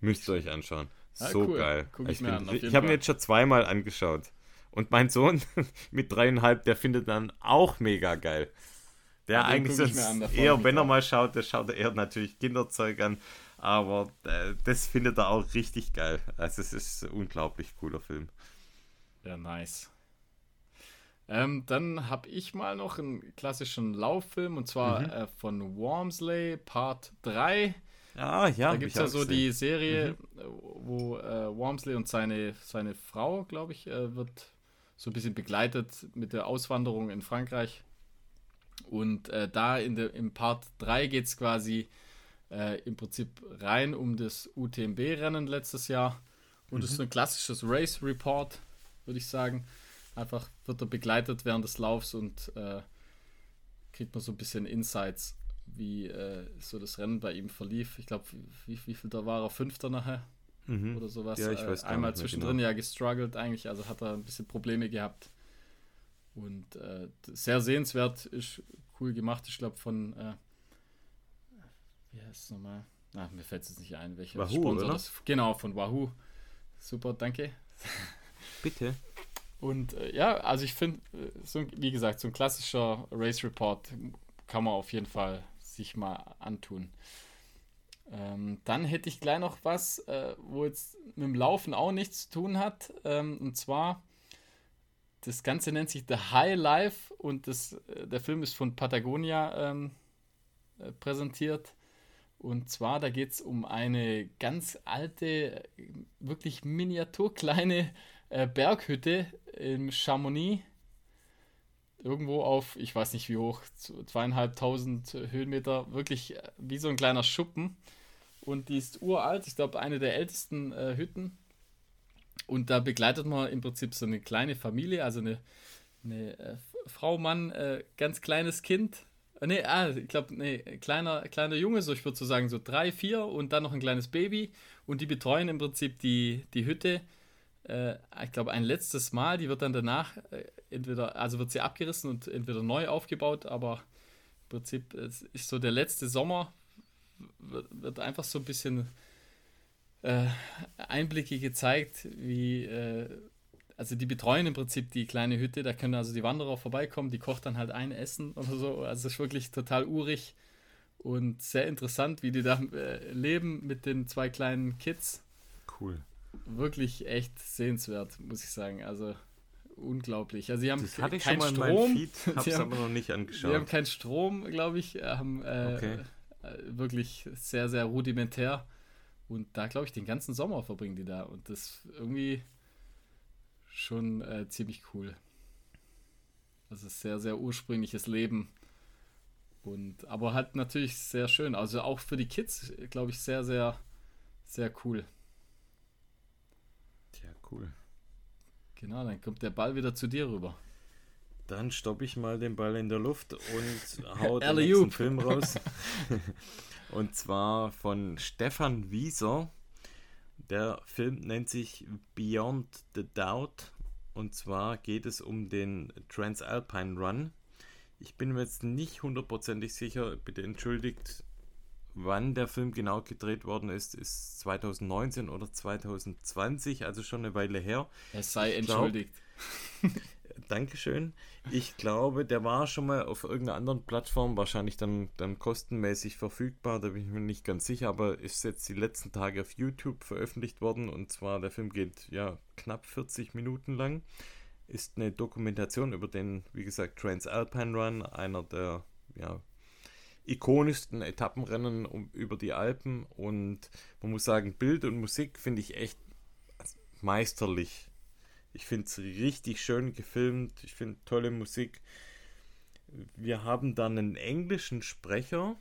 Müsst ihr euch anschauen. Ah, so cool. geil. Guck ich ich, ich habe mir jetzt schon zweimal angeschaut. Und mein Sohn (laughs) mit dreieinhalb, der findet dann auch mega geil. Der ja, eigentlich sonst eher, wenn er mal schaut, der schaut er eher natürlich Kinderzeug an. Aber äh, das findet er auch richtig geil. Also es ist ein unglaublich cooler Film. Ja, nice. Ähm, dann habe ich mal noch einen klassischen Lauffilm und zwar mhm. äh, von Wormsley Part 3. Ah, ja. Da gibt es ja so gesehen. die Serie, mhm. wo äh, Wormsley und seine, seine Frau, glaube ich, äh, wird so ein bisschen begleitet mit der Auswanderung in Frankreich. Und äh, da in der, im Part 3 geht es quasi äh, im Prinzip rein um das UTMB-Rennen letztes Jahr. Und es mhm. ist ein klassisches Race Report, würde ich sagen. Einfach wird er begleitet während des Laufs und äh, kriegt man so ein bisschen Insights, wie äh, so das Rennen bei ihm verlief. Ich glaube, wie, wie viel da war er? Fünfter nachher? Mhm. Oder sowas. Ja, ich weiß äh, Einmal zwischendrin genau. ja gestruggelt eigentlich, also hat er ein bisschen Probleme gehabt. Und äh, sehr sehenswert, ist cool gemacht. Ich glaube von, äh, wie heißt es nochmal? Ach, mir fällt es jetzt nicht ein, welcher Wahoo, Sponsor oder? das Genau, von Wahoo. Super, danke. Bitte. Und äh, ja, also ich finde, äh, so, wie gesagt, so ein klassischer Race Report kann man auf jeden Fall sich mal antun. Ähm, dann hätte ich gleich noch was, äh, wo jetzt mit dem Laufen auch nichts zu tun hat. Ähm, und zwar, das Ganze nennt sich The High Life und das, äh, der Film ist von Patagonia ähm, äh, präsentiert. Und zwar, da geht es um eine ganz alte, wirklich miniaturkleine äh, Berghütte im Chamonix. Irgendwo auf, ich weiß nicht wie hoch, zweieinhalbtausend Höhenmeter, wirklich äh, wie so ein kleiner Schuppen. Und die ist uralt, ich glaube, eine der ältesten äh, Hütten. Und da begleitet man im Prinzip so eine kleine Familie, also eine, eine äh, Frau, Mann, äh, ganz kleines Kind Nee, ah, ich glaube, nee, kleiner, kleiner Junge, so ich würde so sagen, so drei, vier und dann noch ein kleines Baby. Und die betreuen im Prinzip die, die Hütte. Äh, ich glaube, ein letztes Mal. Die wird dann danach äh, entweder, also wird sie abgerissen und entweder neu aufgebaut, aber im Prinzip ist so der letzte Sommer, wird, wird einfach so ein bisschen äh, Einblicke gezeigt, wie äh, also die betreuen im Prinzip die kleine Hütte, da können also die Wanderer vorbeikommen, die kocht dann halt ein Essen oder so. Also es ist wirklich total urig und sehr interessant, wie die da äh, leben mit den zwei kleinen Kids. Cool. Wirklich echt sehenswert, muss ich sagen. Also unglaublich. Also sie haben das hatte ich keinen schon mal Strom. Feed, (laughs) hab's haben, aber noch nicht angeschaut. Sie haben keinen Strom, glaube ich. Haben äh, okay. äh, wirklich sehr sehr rudimentär und da glaube ich den ganzen Sommer verbringen die da und das irgendwie schon äh, ziemlich cool. Das ist sehr, sehr ursprüngliches Leben. Und, aber halt natürlich sehr schön. Also auch für die Kids, glaube ich, sehr, sehr, sehr cool. Tja, cool. Genau, dann kommt der Ball wieder zu dir rüber. Dann stoppe ich mal den Ball in der Luft und (laughs) hau den nächsten Film raus. (laughs) und zwar von Stefan Wieser. Der Film nennt sich Beyond the Doubt und zwar geht es um den Transalpine Run. Ich bin mir jetzt nicht hundertprozentig sicher, bitte entschuldigt, wann der Film genau gedreht worden ist. Ist 2019 oder 2020, also schon eine Weile her. Es sei entschuldigt. (laughs) Dankeschön. Ich glaube, der war schon mal auf irgendeiner anderen Plattform, wahrscheinlich dann, dann kostenmäßig verfügbar, da bin ich mir nicht ganz sicher, aber ist jetzt die letzten Tage auf YouTube veröffentlicht worden und zwar der Film geht ja knapp 40 Minuten lang. Ist eine Dokumentation über den, wie gesagt, Transalpine Run, einer der ja, ikonischsten Etappenrennen um, über die Alpen und man muss sagen, Bild und Musik finde ich echt meisterlich ich finde es richtig schön gefilmt. Ich finde tolle Musik. Wir haben dann einen englischen Sprecher.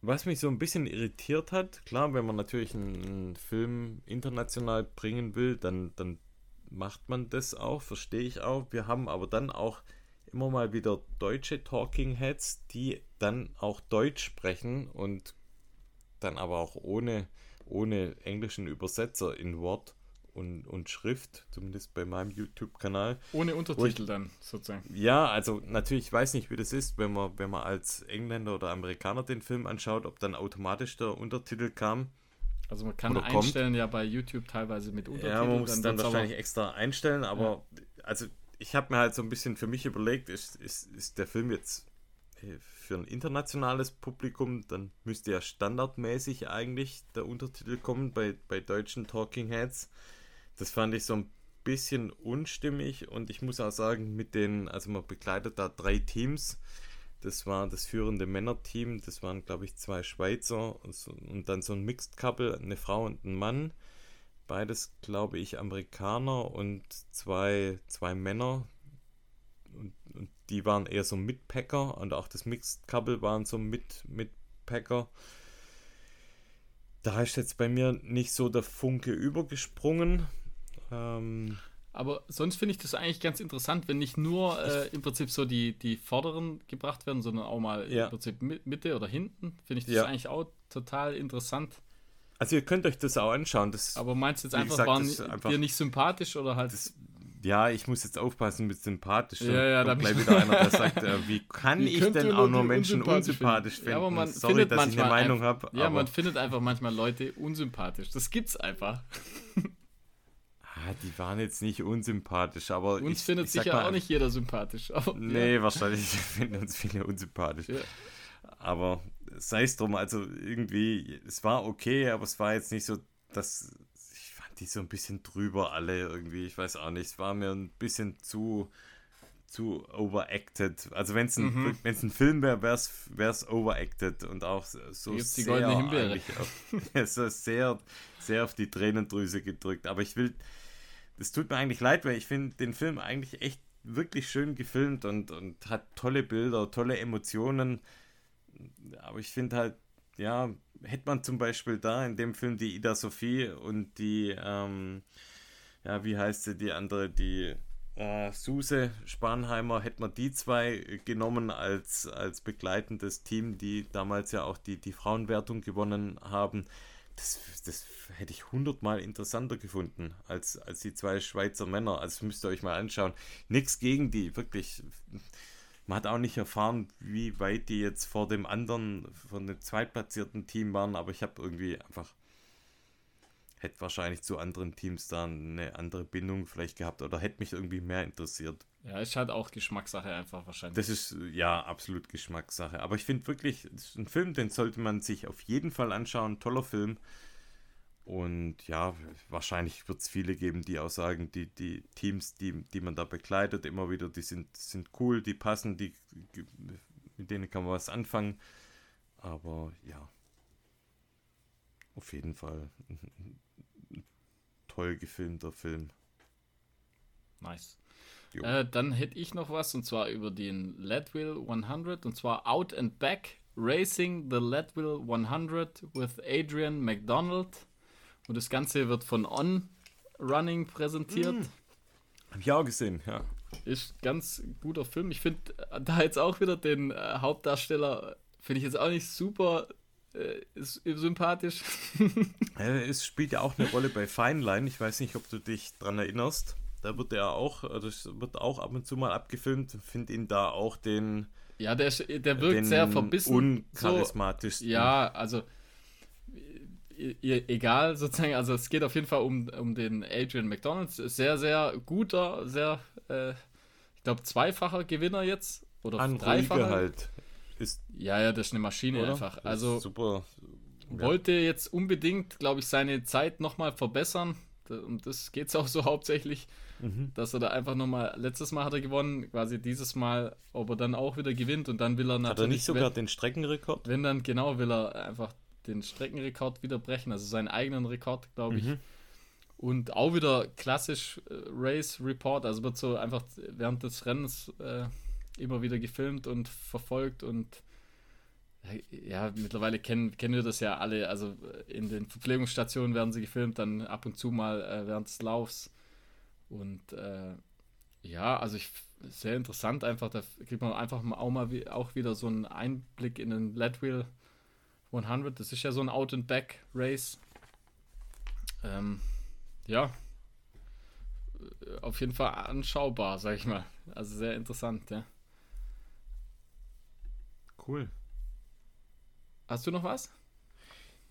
Was mich so ein bisschen irritiert hat, klar, wenn man natürlich einen, Film international bringen will, dann, dann macht man das auch, verstehe ich auch. Wir haben aber dann auch immer mal wieder deutsche Talking Heads, die dann auch Deutsch sprechen und dann aber auch ohne, ohne englischen Übersetzer in Wort und, und Schrift, zumindest bei meinem YouTube-Kanal. Ohne Untertitel ich, dann sozusagen. Ja, also natürlich, ich weiß nicht, wie das ist, wenn man, wenn man als Engländer oder Amerikaner den Film anschaut, ob dann automatisch der Untertitel kam. Also man kann einstellen kommt. ja bei YouTube teilweise mit Untertiteln. Ja, man muss dann, dann wahrscheinlich aber, extra einstellen, aber ja. also ich habe mir halt so ein bisschen für mich überlegt, ist, ist, ist der Film jetzt äh, für ein internationales Publikum, dann müsste ja standardmäßig eigentlich der Untertitel kommen bei, bei deutschen Talking Heads. Das fand ich so ein bisschen unstimmig und ich muss auch sagen, mit den, also man begleitet da drei Teams. Das war das führende Männerteam. Das waren, glaube ich, zwei Schweizer und dann so ein Mixed Couple, eine Frau und ein Mann. Beides, glaube ich, Amerikaner und zwei, zwei Männer. Und, und die waren eher so Mitpacker und auch das Mixed Couple waren so mit, Mitpacker. Da ist jetzt bei mir nicht so der Funke übergesprungen. Ähm, aber sonst finde ich das eigentlich ganz interessant, wenn nicht nur äh, im Prinzip so die, die Vorderen gebracht werden, sondern auch mal ja. im Prinzip Mitte oder hinten. Finde ich das ja. eigentlich auch total interessant. Also ihr könnt euch das auch anschauen. Das, Aber meinst du jetzt einfach, gesagt, waren einfach, dir nicht sympathisch oder halt... Das, ja, ich muss jetzt aufpassen mit sympathisch. Ja, ja, da gleich wieder (laughs) einer, der sagt, äh, wie kann wie ich denn auch nur Menschen unsympathisch finden? finden? Ja, aber man Sorry, findet dass manchmal ich eine Meinung habe. Ja, man findet einfach manchmal Leute unsympathisch. Das gibt's einfach. (laughs) Die waren jetzt nicht unsympathisch, aber. Uns ich, findet ich sicher mal, auch nicht jeder sympathisch. (laughs) Aber, nee, ja. wahrscheinlich (laughs) finden uns viele unsympathisch. Ja. Aber sei es drum, also irgendwie, es war okay, aber es war jetzt nicht so, dass. Ich fand die so ein bisschen drüber alle irgendwie, ich weiß auch nicht. Es war mir ein bisschen zu zu overacted. Also wenn es ein, mhm. ein Film wäre, wäre es overacted und auch so Jetzt sehr. Auf, (laughs) so sehr, sehr auf die Tränendrüse gedrückt. Aber ich will, es tut mir eigentlich leid, weil ich finde den Film eigentlich echt wirklich schön gefilmt und, und hat tolle Bilder, tolle Emotionen. Aber ich finde halt, ja, hätte man zum Beispiel da in dem Film die Ida Sophie und die, ähm, ja, wie heißt sie, die andere, die äh, Suse Spanheimer, hätte man die zwei genommen als, als begleitendes Team, die damals ja auch die, die Frauenwertung gewonnen haben das, das hätte ich hundertmal interessanter gefunden als, als die zwei Schweizer Männer. Also müsst ihr euch mal anschauen. Nichts gegen die, wirklich. Man hat auch nicht erfahren, wie weit die jetzt vor dem anderen, von dem zweitplatzierten Team waren, aber ich habe irgendwie einfach, hätte wahrscheinlich zu anderen Teams da eine andere Bindung vielleicht gehabt oder hätte mich irgendwie mehr interessiert. Ja, ist halt auch Geschmackssache einfach wahrscheinlich. Das ist ja absolut Geschmackssache. Aber ich finde wirklich, das ist ein Film, den sollte man sich auf jeden Fall anschauen. Toller Film. Und ja, wahrscheinlich wird es viele geben, die auch sagen, die, die Teams, die, die man da begleitet, immer wieder, die sind, sind cool, die passen, die, mit denen kann man was anfangen. Aber ja, auf jeden Fall ein toll gefilmter Film. Nice. Äh, dann hätte ich noch was und zwar über den Leadville 100 und zwar Out and Back Racing the Leadville 100 with Adrian McDonald. Und das Ganze wird von On Running präsentiert. Mm. Hab ich auch gesehen, ja. Ist ganz guter Film. Ich finde äh, da jetzt auch wieder den äh, Hauptdarsteller, finde ich jetzt auch nicht super äh, sympathisch. (laughs) es spielt ja auch eine Rolle bei Fine Line. Ich weiß nicht, ob du dich dran erinnerst. Da wird er auch, das wird auch ab und zu mal abgefilmt. Finde ihn da auch den. Ja, der, der wirkt sehr verbissen. Uncharismatisch. So, ja, also egal sozusagen, also es geht auf jeden Fall um, um den Adrian McDonalds. Sehr, sehr guter, sehr, äh, ich glaube, zweifacher Gewinner jetzt. Oder An dreifacher. halt. Ist, ja, ja, das ist eine Maschine oder? einfach. Also super. Wollte jetzt unbedingt, glaube ich, seine Zeit nochmal verbessern. Und das geht es auch so hauptsächlich. Mhm. Dass er da einfach nochmal, letztes Mal hat er gewonnen, quasi dieses Mal, ob er dann auch wieder gewinnt und dann will er natürlich. Hat er nicht sogar wenn, den Streckenrekord? Wenn dann, genau, will er einfach den Streckenrekord wieder brechen, also seinen eigenen Rekord, glaube ich. Mhm. Und auch wieder klassisch äh, Race Report, also wird so einfach während des Rennens äh, immer wieder gefilmt und verfolgt und ja, mittlerweile kennen, kennen wir das ja alle. Also in den Verpflegungsstationen werden sie gefilmt, dann ab und zu mal äh, während des Laufs. Und äh, ja, also ich sehr interessant einfach, da kriegt man einfach auch mal wie, auch wieder so einen Einblick in den Leadwheel 100. Das ist ja so ein Out-and-Back-Race. Ähm, ja, auf jeden Fall anschaubar, sag ich mal. Also sehr interessant, ja. Cool. Hast du noch was?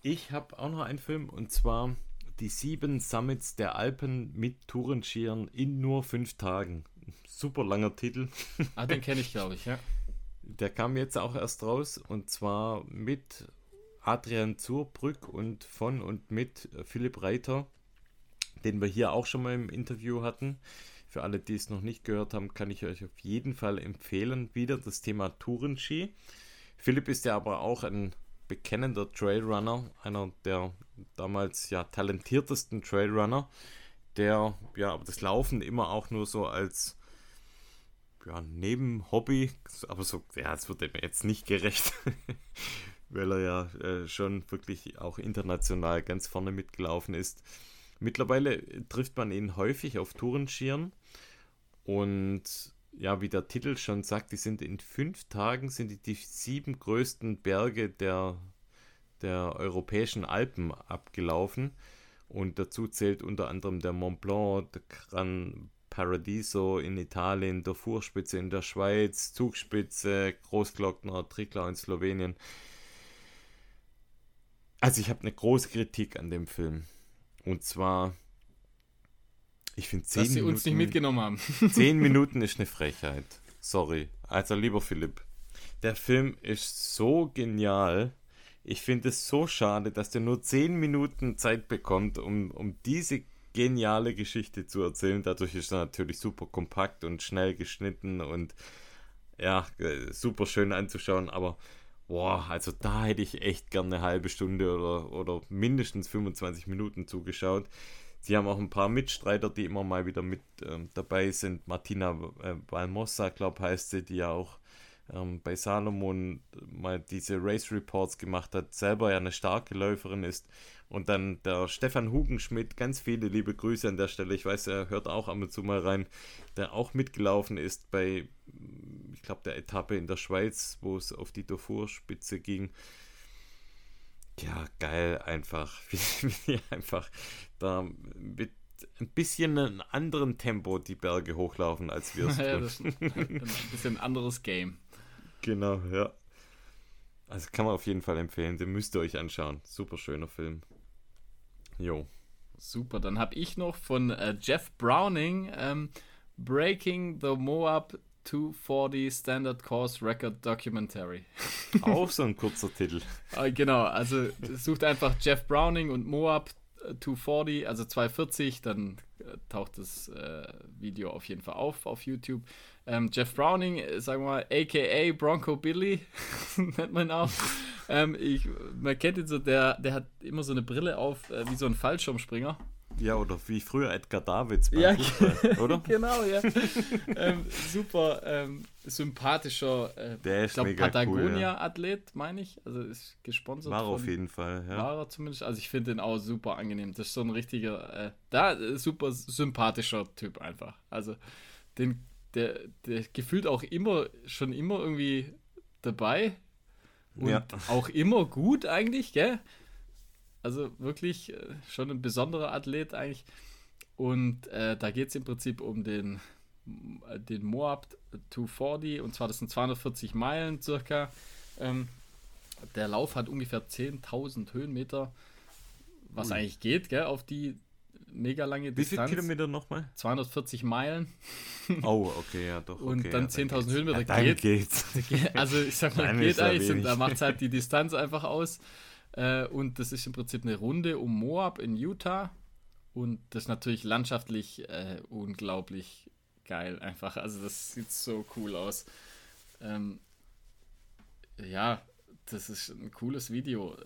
Ich habe auch noch einen Film und zwar die sieben Summits der Alpen mit Tourenschieren in nur fünf Tagen. Super langer Titel. Ah, den kenne ich, glaube ich, ja. Der kam jetzt auch erst raus und zwar mit Adrian Zurbrück und von und mit Philipp Reiter, den wir hier auch schon mal im Interview hatten. Für alle, die es noch nicht gehört haben, kann ich euch auf jeden Fall empfehlen. Wieder das Thema Tourenski. Philipp ist ja aber auch ein bekennender Trailrunner, einer der damals ja talentiertesten Trailrunner, der ja aber das Laufen immer auch nur so als ja, neben Hobby, aber so, ja, es wird mir jetzt nicht gerecht, (laughs) weil er ja äh, schon wirklich auch international ganz vorne mitgelaufen ist. Mittlerweile trifft man ihn häufig auf Tourenschieren und ja, wie der Titel schon sagt, die sind in fünf Tagen sind die, die sieben größten Berge der, der europäischen Alpen abgelaufen. Und dazu zählt unter anderem der Mont Blanc, der Gran Paradiso in Italien, der Fuhrspitze in der Schweiz, Zugspitze, Großglockner, Trikla in Slowenien. Also ich habe eine große Kritik an dem Film. Und zwar, ich finde zehn Dass sie Minuten, uns nicht mitgenommen haben. (laughs) zehn (laughs) Minuten ist eine Frechheit. Sorry. Also lieber Philipp, der Film ist so genial. Ich finde es so schade, dass der nur zehn Minuten Zeit bekommt, um, um diese geniale Geschichte zu erzählen. Dadurch ist er natürlich super kompakt und schnell geschnitten und ja, super schön anzuschauen. Aber boah, also da hätte ich echt gerne eine halbe Stunde oder, oder mindestens 25 Minuten zugeschaut. Sie haben auch ein paar Mitstreiter, die immer mal wieder mit ähm, dabei sind. Martina äh, Valmossa, glaube heißt sie, die ja auch ähm, bei Salomon mal diese Race Reports gemacht hat, selber ja eine starke Läuferin ist. Und dann der Stefan Hugenschmidt, ganz viele liebe Grüße an der Stelle. Ich weiß, er hört auch ab und zu mal rein, der auch mitgelaufen ist bei, ich glaube, der Etappe in der Schweiz, wo es auf die Darfur-Spitze ging. Ja, geil, einfach. (laughs) Wie einfach da mit ein bisschen einem anderen Tempo die Berge hochlaufen, als wir es (laughs) tun. ja, ein bisschen anderes Game. Genau, ja. Also kann man auf jeden Fall empfehlen. Den müsst ihr euch anschauen. Super schöner Film. Jo. Super, dann habe ich noch von äh, Jeff Browning ähm, Breaking the Moab 240 Standard Course Record Documentary. (laughs) Auch so ein kurzer Titel. äh, genau, also sucht einfach Jeff Browning und Moab 240, also 240, dann äh, taucht das äh, Video auf jeden Fall auf auf YouTube. Ähm, Jeff Browning, äh, sagen wir mal, aka Bronco Billy, (laughs) nennt man ihn auch. ähm, ich, man kennt ihn so, der, der hat immer so eine Brille auf, äh, wie so ein Fallschirmspringer. Ja, oder wie früher Edgar Davids ja, Fußball, (laughs) oder? genau, ja. ähm, super ähm, sympathischer, äh, Der ist ich glaube, Patagonia-Athlet, cool, ja. meine ich. Also ist gesponsert. War von, auf jeden Fall, ja. War er zumindest. Also ich finde den auch super angenehm. Das ist so ein richtiger, äh, da äh, super sympathischer Typ einfach. Also den, der, der gefühlt auch immer, schon immer irgendwie dabei. Und ja. auch immer gut eigentlich, gell? Also wirklich äh, schon ein besonderer Athlet eigentlich. Und äh, da geht es im Prinzip um den, äh, den Moab 240 und zwar das sind 240 Meilen circa. Ähm, der Lauf hat ungefähr 10.000 Höhenmeter, was Ui. eigentlich geht, gell, auf die mega lange Distanz. Wie viele Kilometer nochmal? 240 Meilen. (laughs) Oh, okay, ja, doch. Und okay, dann ja, 10.000 Höhenmeter ja, geht. geht's. (laughs) Also, ich sag mal, dann geht eigentlich, und da macht halt die Distanz einfach aus. Äh, und das ist im Prinzip eine Runde um Moab in Utah. Und das ist natürlich landschaftlich äh, unglaublich geil einfach. Also das sieht so cool aus. Ähm, ja, das ist ein cooles Video.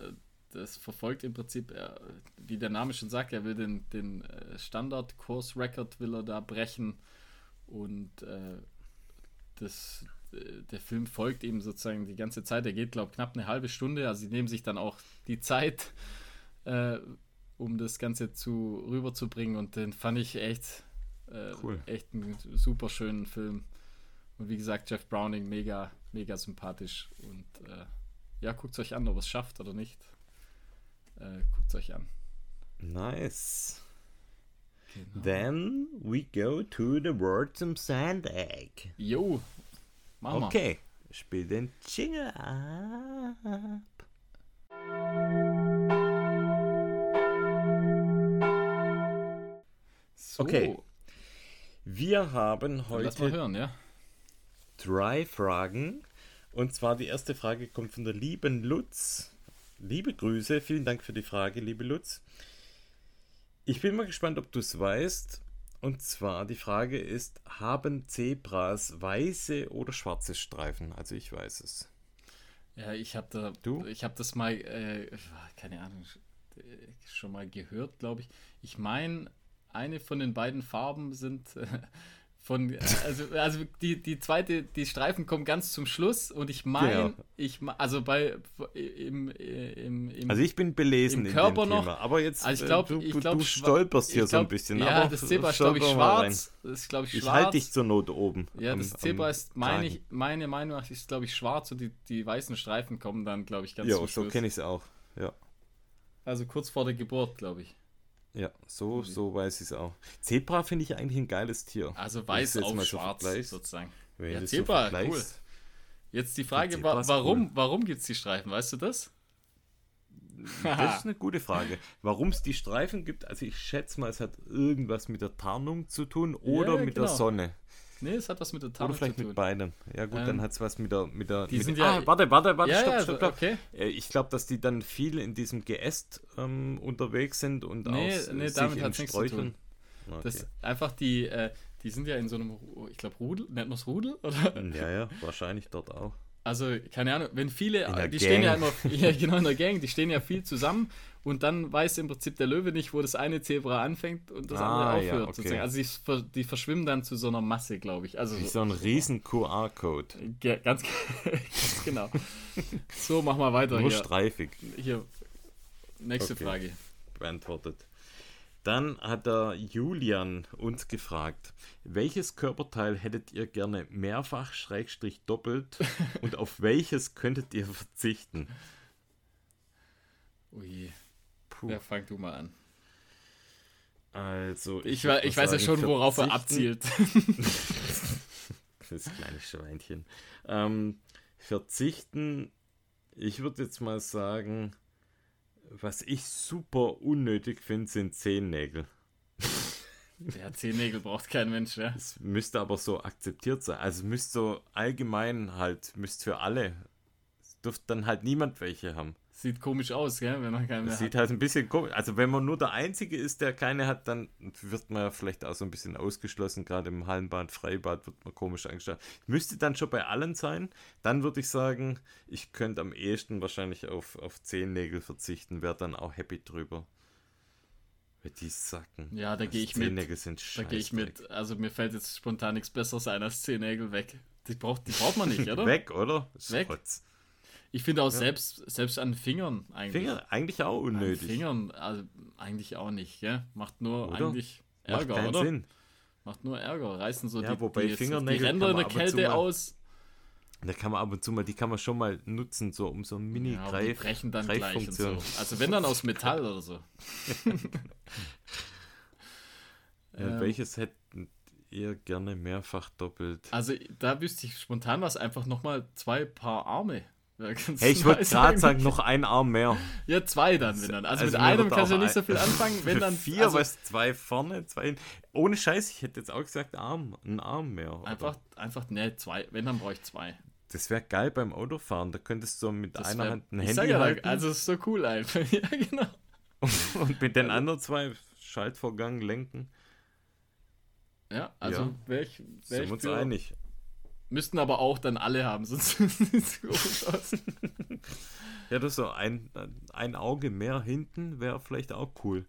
Das verfolgt im Prinzip, äh, wie der Name schon sagt, er will den, den äh, Standard-Course-Record er da brechen. Und äh, das, der Film folgt ihm sozusagen die ganze Zeit. Er geht, glaube ich, knapp eine halbe Stunde. Also sie nehmen sich dann auch die Zeit, (laughs) äh, um das Ganze zu rüberzubringen. Und den fand ich echt, äh, cool. echt einen super schönen Film. Und wie gesagt, Jeff Browning mega, mega sympathisch. Und äh, ja, guckt es euch an, ob es schafft oder nicht. Äh, guckt es euch an. Nice. Genau. Then we go to the word some sand egg. Jo, Machen okay, wir. spiel den Jingle ab. So. Okay. Wir haben heute hören, ja? drei Fragen. Und zwar die erste Frage kommt von der lieben Lutz. Liebe Grüße, vielen Dank für die Frage, liebe Lutz. Ich bin mal gespannt, ob du es weißt. Und zwar die Frage ist, haben Zebras weiße oder schwarze Streifen? Also ich weiß es. Ja, ich habe da, Du? ich habe das mal, äh, keine Ahnung, schon mal gehört, glaube ich. Ich meine, eine von den beiden Farben sind äh, (laughs) von, also, also die, die zweite, die Streifen kommen ganz zum Schluss und ich meine, Genau. ich, also bei, im, im, im Also ich bin belesen Im Körper noch- Thema. Aber jetzt, Also ich äh, glaube, du, ich glaub, du stolperst hier ich so ein glaub- bisschen. Ja, aber das Zebra ist, glaube ich, schwarz. Ist, glaube ich, Ich halte dich zur Not oben. ja, am- das Zebra ist, meine, ich, meine Meinung nach, ist, glaube ich, schwarz und die, die weißen Streifen kommen dann, glaube ich, ganz Ja, zum so Schluss. kenne ich es auch. Ja, Also kurz vor der Geburt, glaube ich. Ja so, so weiß ich es auch. Zebra finde ich eigentlich ein geiles Tier. Also weiß auf so schwarz sozusagen. Wenn Ja, Zebra, so vergleichst. Jetzt die Frage, wa warum, warum gibt es die Streifen? Weißt du das? (laughs) Das ist eine gute Frage. Warum es die Streifen gibt, also ich schätze mal, es hat irgendwas mit der Tarnung zu tun oder Ja, mit genau. der Sonne. Nee, es hat was mit der Oder Tarnung vielleicht zu tun. mit beidem. Ja gut, Ähm, dann hat es was mit der... Mit der die mit sind ja- ah, warte, warte, warte, ja, stopp, ja, stopp, stopp. okay. Äh, Ich glaube, dass die dann viel in diesem Geäst ähm, unterwegs sind und Nee, auch nee, sich damit hat's nichts zu Sträuchern- Okay. Das einfach die, äh, die sind ja in so einem, ich glaube, Rudel, nennt man es Rudel? Oder? Ja, ja, wahrscheinlich dort auch. Also, keine Ahnung, wenn viele, die stehen ja Gang. immer, (laughs) ja genau, in der Gang, die stehen ja viel zusammen und dann weiß im Prinzip der Löwe nicht, wo das eine Zebra anfängt und das Ah, andere ja, aufhört. okay. sozusagen. Also die, die verschwimmen dann zu so einer Masse, glaube ich. Also Wie so, so ein riesen QR-Code. Ge- ganz, (laughs) ganz genau. (laughs) So, mach mal weiter Nur hier. streifig hier. Nächste Okay. Frage. beantwortet. Dann hat der Julian uns gefragt, welches Körperteil hättet ihr gerne mehrfach, schrägstrich doppelt (laughs) und auf welches könntet ihr verzichten? Ui, Puh. ja, fang du mal an. Also, Ich, würd we- ich weiß ja sagen, schon, worauf er abzielt. (laughs) (laughs) Das kleine Schweinchen. Ähm, verzichten, ich würde jetzt mal sagen, was ich super unnötig finde, sind Zehennägel. (laughs) Ja, Zehennägel braucht kein Mensch, ja. Es müsste aber so akzeptiert sein. Also müsste so allgemein halt, müsste für alle. Es dürfte dann halt niemand welche haben. Sieht komisch aus, gell, wenn man keinen mehr Das hat. sieht halt ein bisschen komisch. Also wenn man nur der Einzige ist, der keine hat, dann wird man ja vielleicht auch so ein bisschen ausgeschlossen. Gerade im Hallenbad, Freibad wird man komisch angestellt. Müsste dann schon bei allen sein. Dann würde ich sagen, ich könnte am ehesten wahrscheinlich auf, auf Zehennägel verzichten. Wäre dann auch happy drüber. Weil die sacken. Ja, da Also gehe ich mit. Zehennägel sind Da gehe ich mit. Also mir fällt jetzt spontan nichts Besseres ein als Zehennägel weg. Die braucht, die braucht man nicht, (laughs) oder? Weg, oder? Weg. Schrotz. Ich finde auch selbst, selbst an Fingern eigentlich. Finger, eigentlich auch An unnötig. Fingern also eigentlich auch nicht, gell? Macht nur Oder? eigentlich Macht Ärger, keinen oder? Sinn. Macht nur Ärger. Reißen so Ja, die, wobei die, Fingernägel die Ränder in der Kälte mal- aus. Da kann man ab und zu mal, die kann man schon mal nutzen, so um so ein mini Ja, greif brechen dann gleich und so. Also wenn dann aus Metall oder so. (laughs) Ja, Ähm. welches hätten ihr gerne mehrfach doppelt? Also da wüsste ich spontan was, einfach nochmal zwei Paar Arme. Ganz Hey, ich wollte nice gerade sagen, noch ein Arm mehr. Ja, zwei dann, wenn dann. Also, Also mit einem kannst du nicht so viel anfangen, wenn dann. vier, also, was, zwei vorne, zwei hin- Ohne Scheiß, ich hätte jetzt auch gesagt, Arm, ein Arm mehr. oder? Einfach, einfach, ne, zwei. Wenn, dann brauche ich zwei. Das wäre geil beim Autofahren, da könntest du mit Das einer wär- Hand ein ich Handy sag ja, halten also es ist so cool einfach. (laughs) ja, genau. (laughs) und mit den anderen zwei Schaltvorgang lenken. Ja, also Ja. wäre ich, wär Sind ich wir uns für, einig. Müssten aber auch dann alle haben, sonst sieht es komisch aus. Ja, das so ein, ein Auge mehr hinten wäre vielleicht auch cool.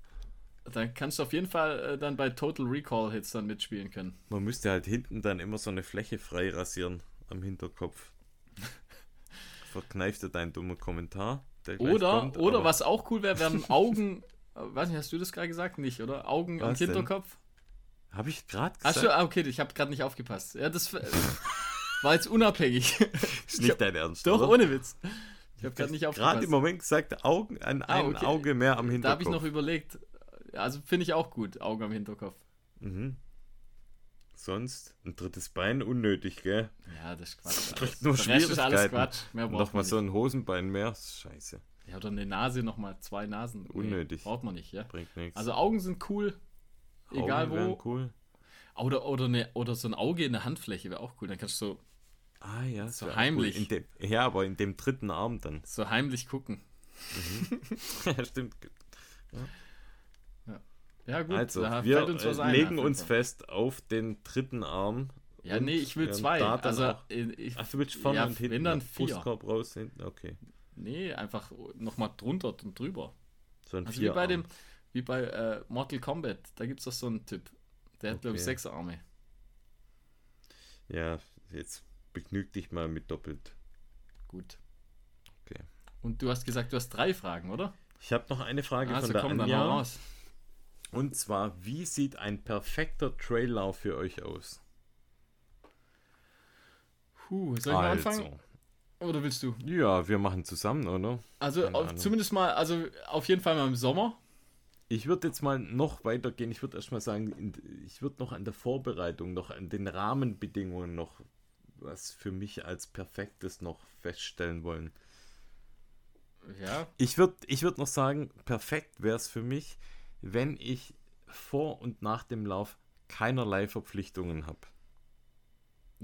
Dann kannst du auf jeden Fall äh, dann bei Total Recall Hits dann mitspielen können. Man müsste halt hinten dann immer so eine Fläche frei rasieren am Hinterkopf. (laughs) Verkneift dir deinen dummen Kommentar. Oder, kommt, oder was auch cool wäre, wären Augen. (laughs) äh, weiß nicht, hast du das gerade gesagt? Nicht, oder? Augen am Was denn? Hinterkopf? Habe ich gerade Ach gesagt? so, ah, okay, ich habe gerade nicht aufgepasst. Ja, das äh, (laughs) war jetzt unabhängig. (laughs) ist nicht dein Ernst. Doch, oder? ohne Witz. Ich habe gerade nicht Gerade aufgepasst. im Moment gesagt, Augen, ein, Ah, okay. Auge mehr am Da Hinterkopf. habe ich noch überlegt. Also finde ich auch gut, Augen am Hinterkopf. Mhm. Sonst ein drittes Bein unnötig, gell? Ja, das ist Quatsch. Bringt nur Der Rest ist alles. Quatsch. Mehr braucht Nochmal so ein Hosenbein mehr. Scheiße. Ja, oder eine Nase, nochmal zwei Nasen. Nee, Unnötig. braucht man nicht, ja. Bringt nichts. Also Augen sind cool. Egal Augen wo. Cool. Oder, oder, eine, oder so ein Auge in der Handfläche wäre auch cool. Dann kannst du so, Ah ja, So heimlich. Cool. Dem, ja, aber in dem dritten Arm dann. so heimlich gucken. (laughs) ja, stimmt. Ja, gut, Also, wir uns äh, legen uns fest auf den dritten Arm. Ja, nee, ich will zwei. da Also, auch- äh, ich, Ach, du willst vorne ja, und hinten. wenn dann vier. Brustkorb raus, hinten, okay. Nee, einfach nochmal drunter und drüber. So ein Also wie bei dem, wie bei äh, Mortal Kombat, da gibt es doch so einen Typ. Der hat, glaube ich, Okay. sechs Arme. Ja, jetzt begnüg dich mal mit doppelt. Gut. Okay. Und du hast gesagt, du hast drei Fragen, oder? Ich habe noch eine Frage Also von der komm, dann Anja. raus. Und zwar, wie sieht ein perfekter Traillauf für euch aus? Puh, soll ich mal Also, anfangen? Oder willst du? Ja, wir machen zusammen, oder? Also auf, zumindest mal, also auf jeden Fall mal im Sommer. Ich würde jetzt mal noch weitergehen. Ich würde erstmal sagen, in- ich würde noch an der Vorbereitung, noch an den Rahmenbedingungen noch was für mich als perfektes noch feststellen wollen. Ja. Ich würde ich würd noch sagen, perfekt wäre es für mich, wenn ich vor und nach dem Lauf keinerlei Verpflichtungen habe.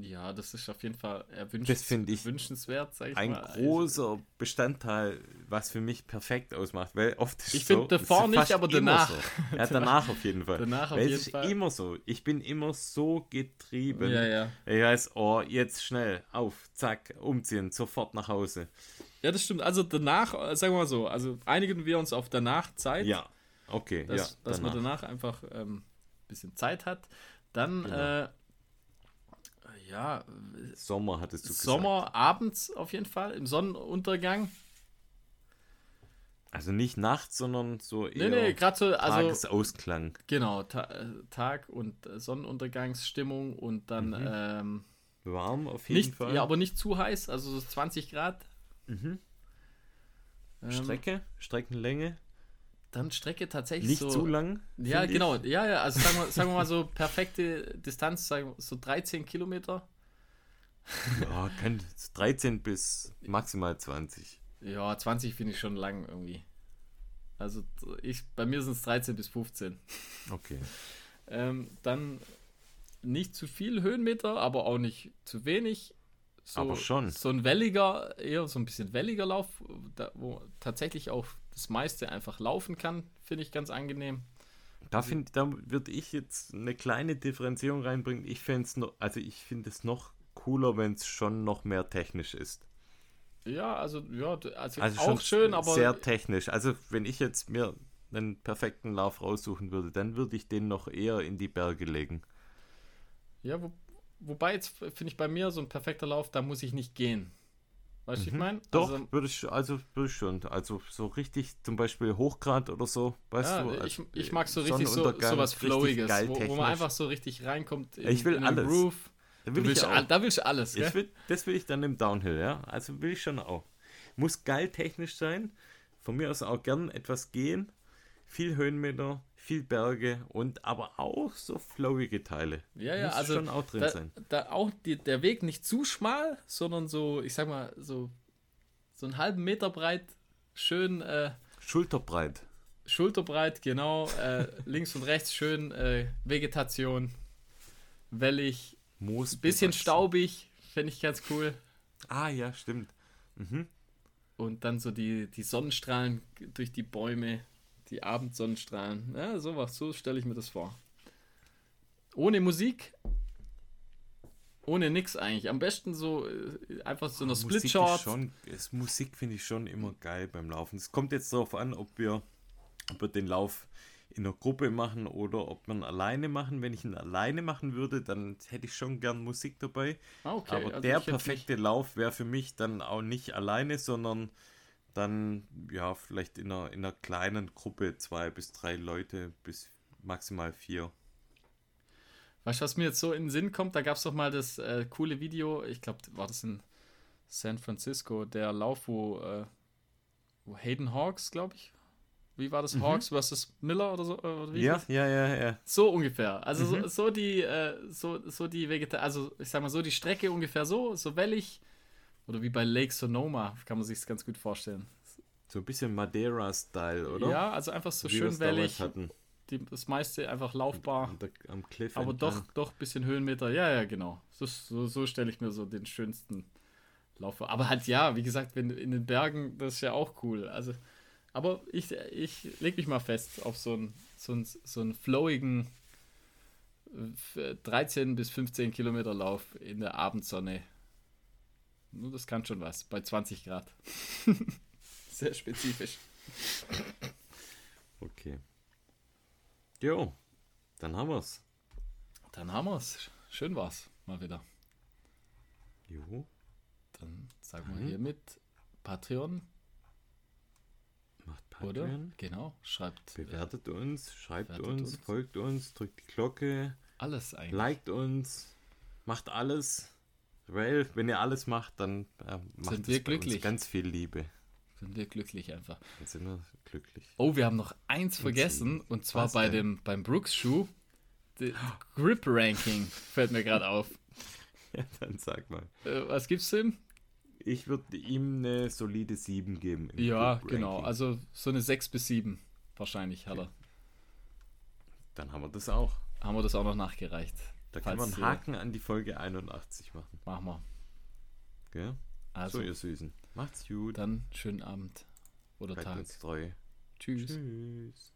Ja, das ist auf jeden Fall erwünschens- Das finde ich wünschenswert, sag ich Ein mal. großer Bestandteil, was für mich perfekt ausmacht, weil oft ist Ich so, finde davor nicht, aber danach. So. (laughs) Ja, danach auf jeden Fall. Danach auf weil jeden es ist Fall. immer so. Ich bin immer so getrieben. Ja, ja. Ich weiß, oh, jetzt schnell, auf, zack, umziehen, sofort nach Hause. Ja, das stimmt. Also danach, äh, sagen wir mal so, also einigen wir uns auf danach Zeit. Ja, okay, dass, ja. dass man danach. einfach ähm, ein bisschen Zeit hat. Dann, Genau. äh, ja, Sommer hattest du Sommer, abends auf jeden Fall, im Sonnenuntergang. gesagt. Also nicht nachts, sondern so Nee, eher nee, gerade so, also, Tagesausklang. genau, Ta äh, Tag- und äh, Sonnenuntergangsstimmung und dann Mhm. ähm, Warm auf jeden nicht, Fall. ja, aber nicht zu heiß, also so 20 Grad. Mhm. Ähm, Strecke, Streckenlänge, Dann Strecke tatsächlich nicht so. zu lang. Ja, genau. Ich. Ja, ja, also sagen wir, sagen wir mal so perfekte Distanz, sagen wir so 13 Kilometer. Ja, kann 13 bis maximal 20. Ja, 20 finde ich schon lang irgendwie. Also ich, bei mir sind es 13 bis 15. Okay. Ähm, dann nicht zu viel Höhenmeter, aber auch nicht zu wenig. So, Aber schon. So ein welliger, eher so ein bisschen welliger Lauf, da, wo tatsächlich auch das meiste einfach laufen kann, finde ich ganz angenehm. Da, find, da würde ich jetzt eine kleine Differenzierung reinbringen. Ich fände es noch, also ich finde es noch cooler, wenn es schon noch mehr technisch ist. Ja, also ja, also, Also auch schön, aber sehr technisch. Also wenn ich jetzt mir einen perfekten Lauf raussuchen würde, dann würde ich den noch eher in die Berge legen. Ja, wo, wobei jetzt finde ich bei mir so ein perfekter Lauf, da muss ich nicht gehen. Weißt du, wie ich meine? Mhm. Doch, Also, würde ich, also würde ich schon. Also so richtig zum Beispiel Hochgrad oder so, weißt ja, du? ich, also, ich mag so richtig so, so was Flowiges, geil wo, wo man einfach so richtig reinkommt in, Ich will in alles. Groove. Da will ich all- auch. da willst du alles, Ich will, das will ich dann im Downhill, ja. Also will ich schon auch. Muss geil technisch sein. Von mir aus auch gern etwas gehen. Viel Höhenmeter, viel Berge und aber auch so flowige Teile. Ja, ja, Muss also schon auch drin da, sein. da auch die, der Weg nicht zu schmal, sondern so, ich sag mal, so, so einen halben Meter breit, schön äh, Schulterbreit. schulterbreit, genau, äh, (laughs) links und rechts schön äh, Vegetation, wellig, Moos. bisschen staubig, fände ich ganz cool. Ah ja, stimmt. Mhm. Und dann so die, die Sonnenstrahlen durch die Bäume, die Abendsonnenstrahlen. Ja, sowas, so stelle ich mir das vor. Ohne Musik, ohne nix eigentlich. Am besten so äh, einfach so eine Ah, schon, ist, Musik finde ich schon immer geil beim Laufen. Es kommt jetzt darauf an, ob wir, ob wir den Lauf in einer Gruppe machen oder ob man alleine machen. Wenn ich ihn alleine machen würde, dann hätte ich schon gern Musik dabei. Ah, okay. Aber also der ich perfekte Lauf wäre für mich dann auch nicht alleine, sondern dann ja vielleicht in einer, in einer kleinen Gruppe, zwei bis drei Leute bis maximal vier. Weißt du, was mir jetzt so in den Sinn kommt? Da gab es doch mal das äh, coole Video, ich glaube, war das in San Francisco, der Lauf, wo, äh, wo Hayden Hawks, glaube ich. Wie war das? Hawks versus Miller oder so? äh, Oder Mhm. Ja, ja, ja, ja. So ungefähr. Also Mhm. so, so die, äh, so, so die Vegeta also ich sag mal so die Strecke ungefähr so, so wellig. Oder wie bei Lake Sonoma, kann man sich das ganz gut vorstellen. So ein bisschen Madeira-Style, oder? Ja, also einfach so Wie schön wellig. Die, das meiste einfach laufbar, der- am Cliff aber doch, entlang. doch ein bisschen Höhenmeter. Ja, ja, genau. So, so, so stelle ich mir so den schönsten Lauf vor. Aber halt ja, wie gesagt, wenn in den Bergen, das ist ja auch cool. Also Aber ich, ich leg mich mal fest auf so einen, so einen, so einen flowigen äh, 13 bis 15 Kilometer Lauf in der Abendsonne. Nur das kann schon was, bei 20 Grad. (laughs) Sehr spezifisch. Okay. Jo, dann haben wir's. Dann haben wir's. Schön war's, mal wieder. Jo. Dann sagen wir Mhm. hiermit Patreon, Macht oder? Patreon. Genau, schreibt äh, Bewertet uns, schreibt uns, uns. folgt uns, drückt die Glocke, alles ein. liked uns, macht alles. Weil, wenn ihr alles macht, dann äh, macht Sind es wir glücklich. ganz viel Liebe. Sind wir glücklich einfach. Dann sind wir glücklich. Oh, wir haben noch eins vergessen und zwar Was bei denn? dem beim Brooks Schuh. Die (gasps) Grip Ranking fällt mir gerade auf. (laughs) Ja, dann sag mal. Äh, was gibt's denn? Ich würde ihm eine solide 7 geben. Ja, genau. Also so eine 6 bis 7 wahrscheinlich hat er. Dann haben wir das auch. Haben wir das auch noch nachgereicht. Da kann man einen Haken an die Folge 81 machen. Machen wir. Gell? Also, so, ihr Süßen. Macht's gut. dann schönen Abend oder Bleibt Tag. uns treu. Tschüss. Tschüss.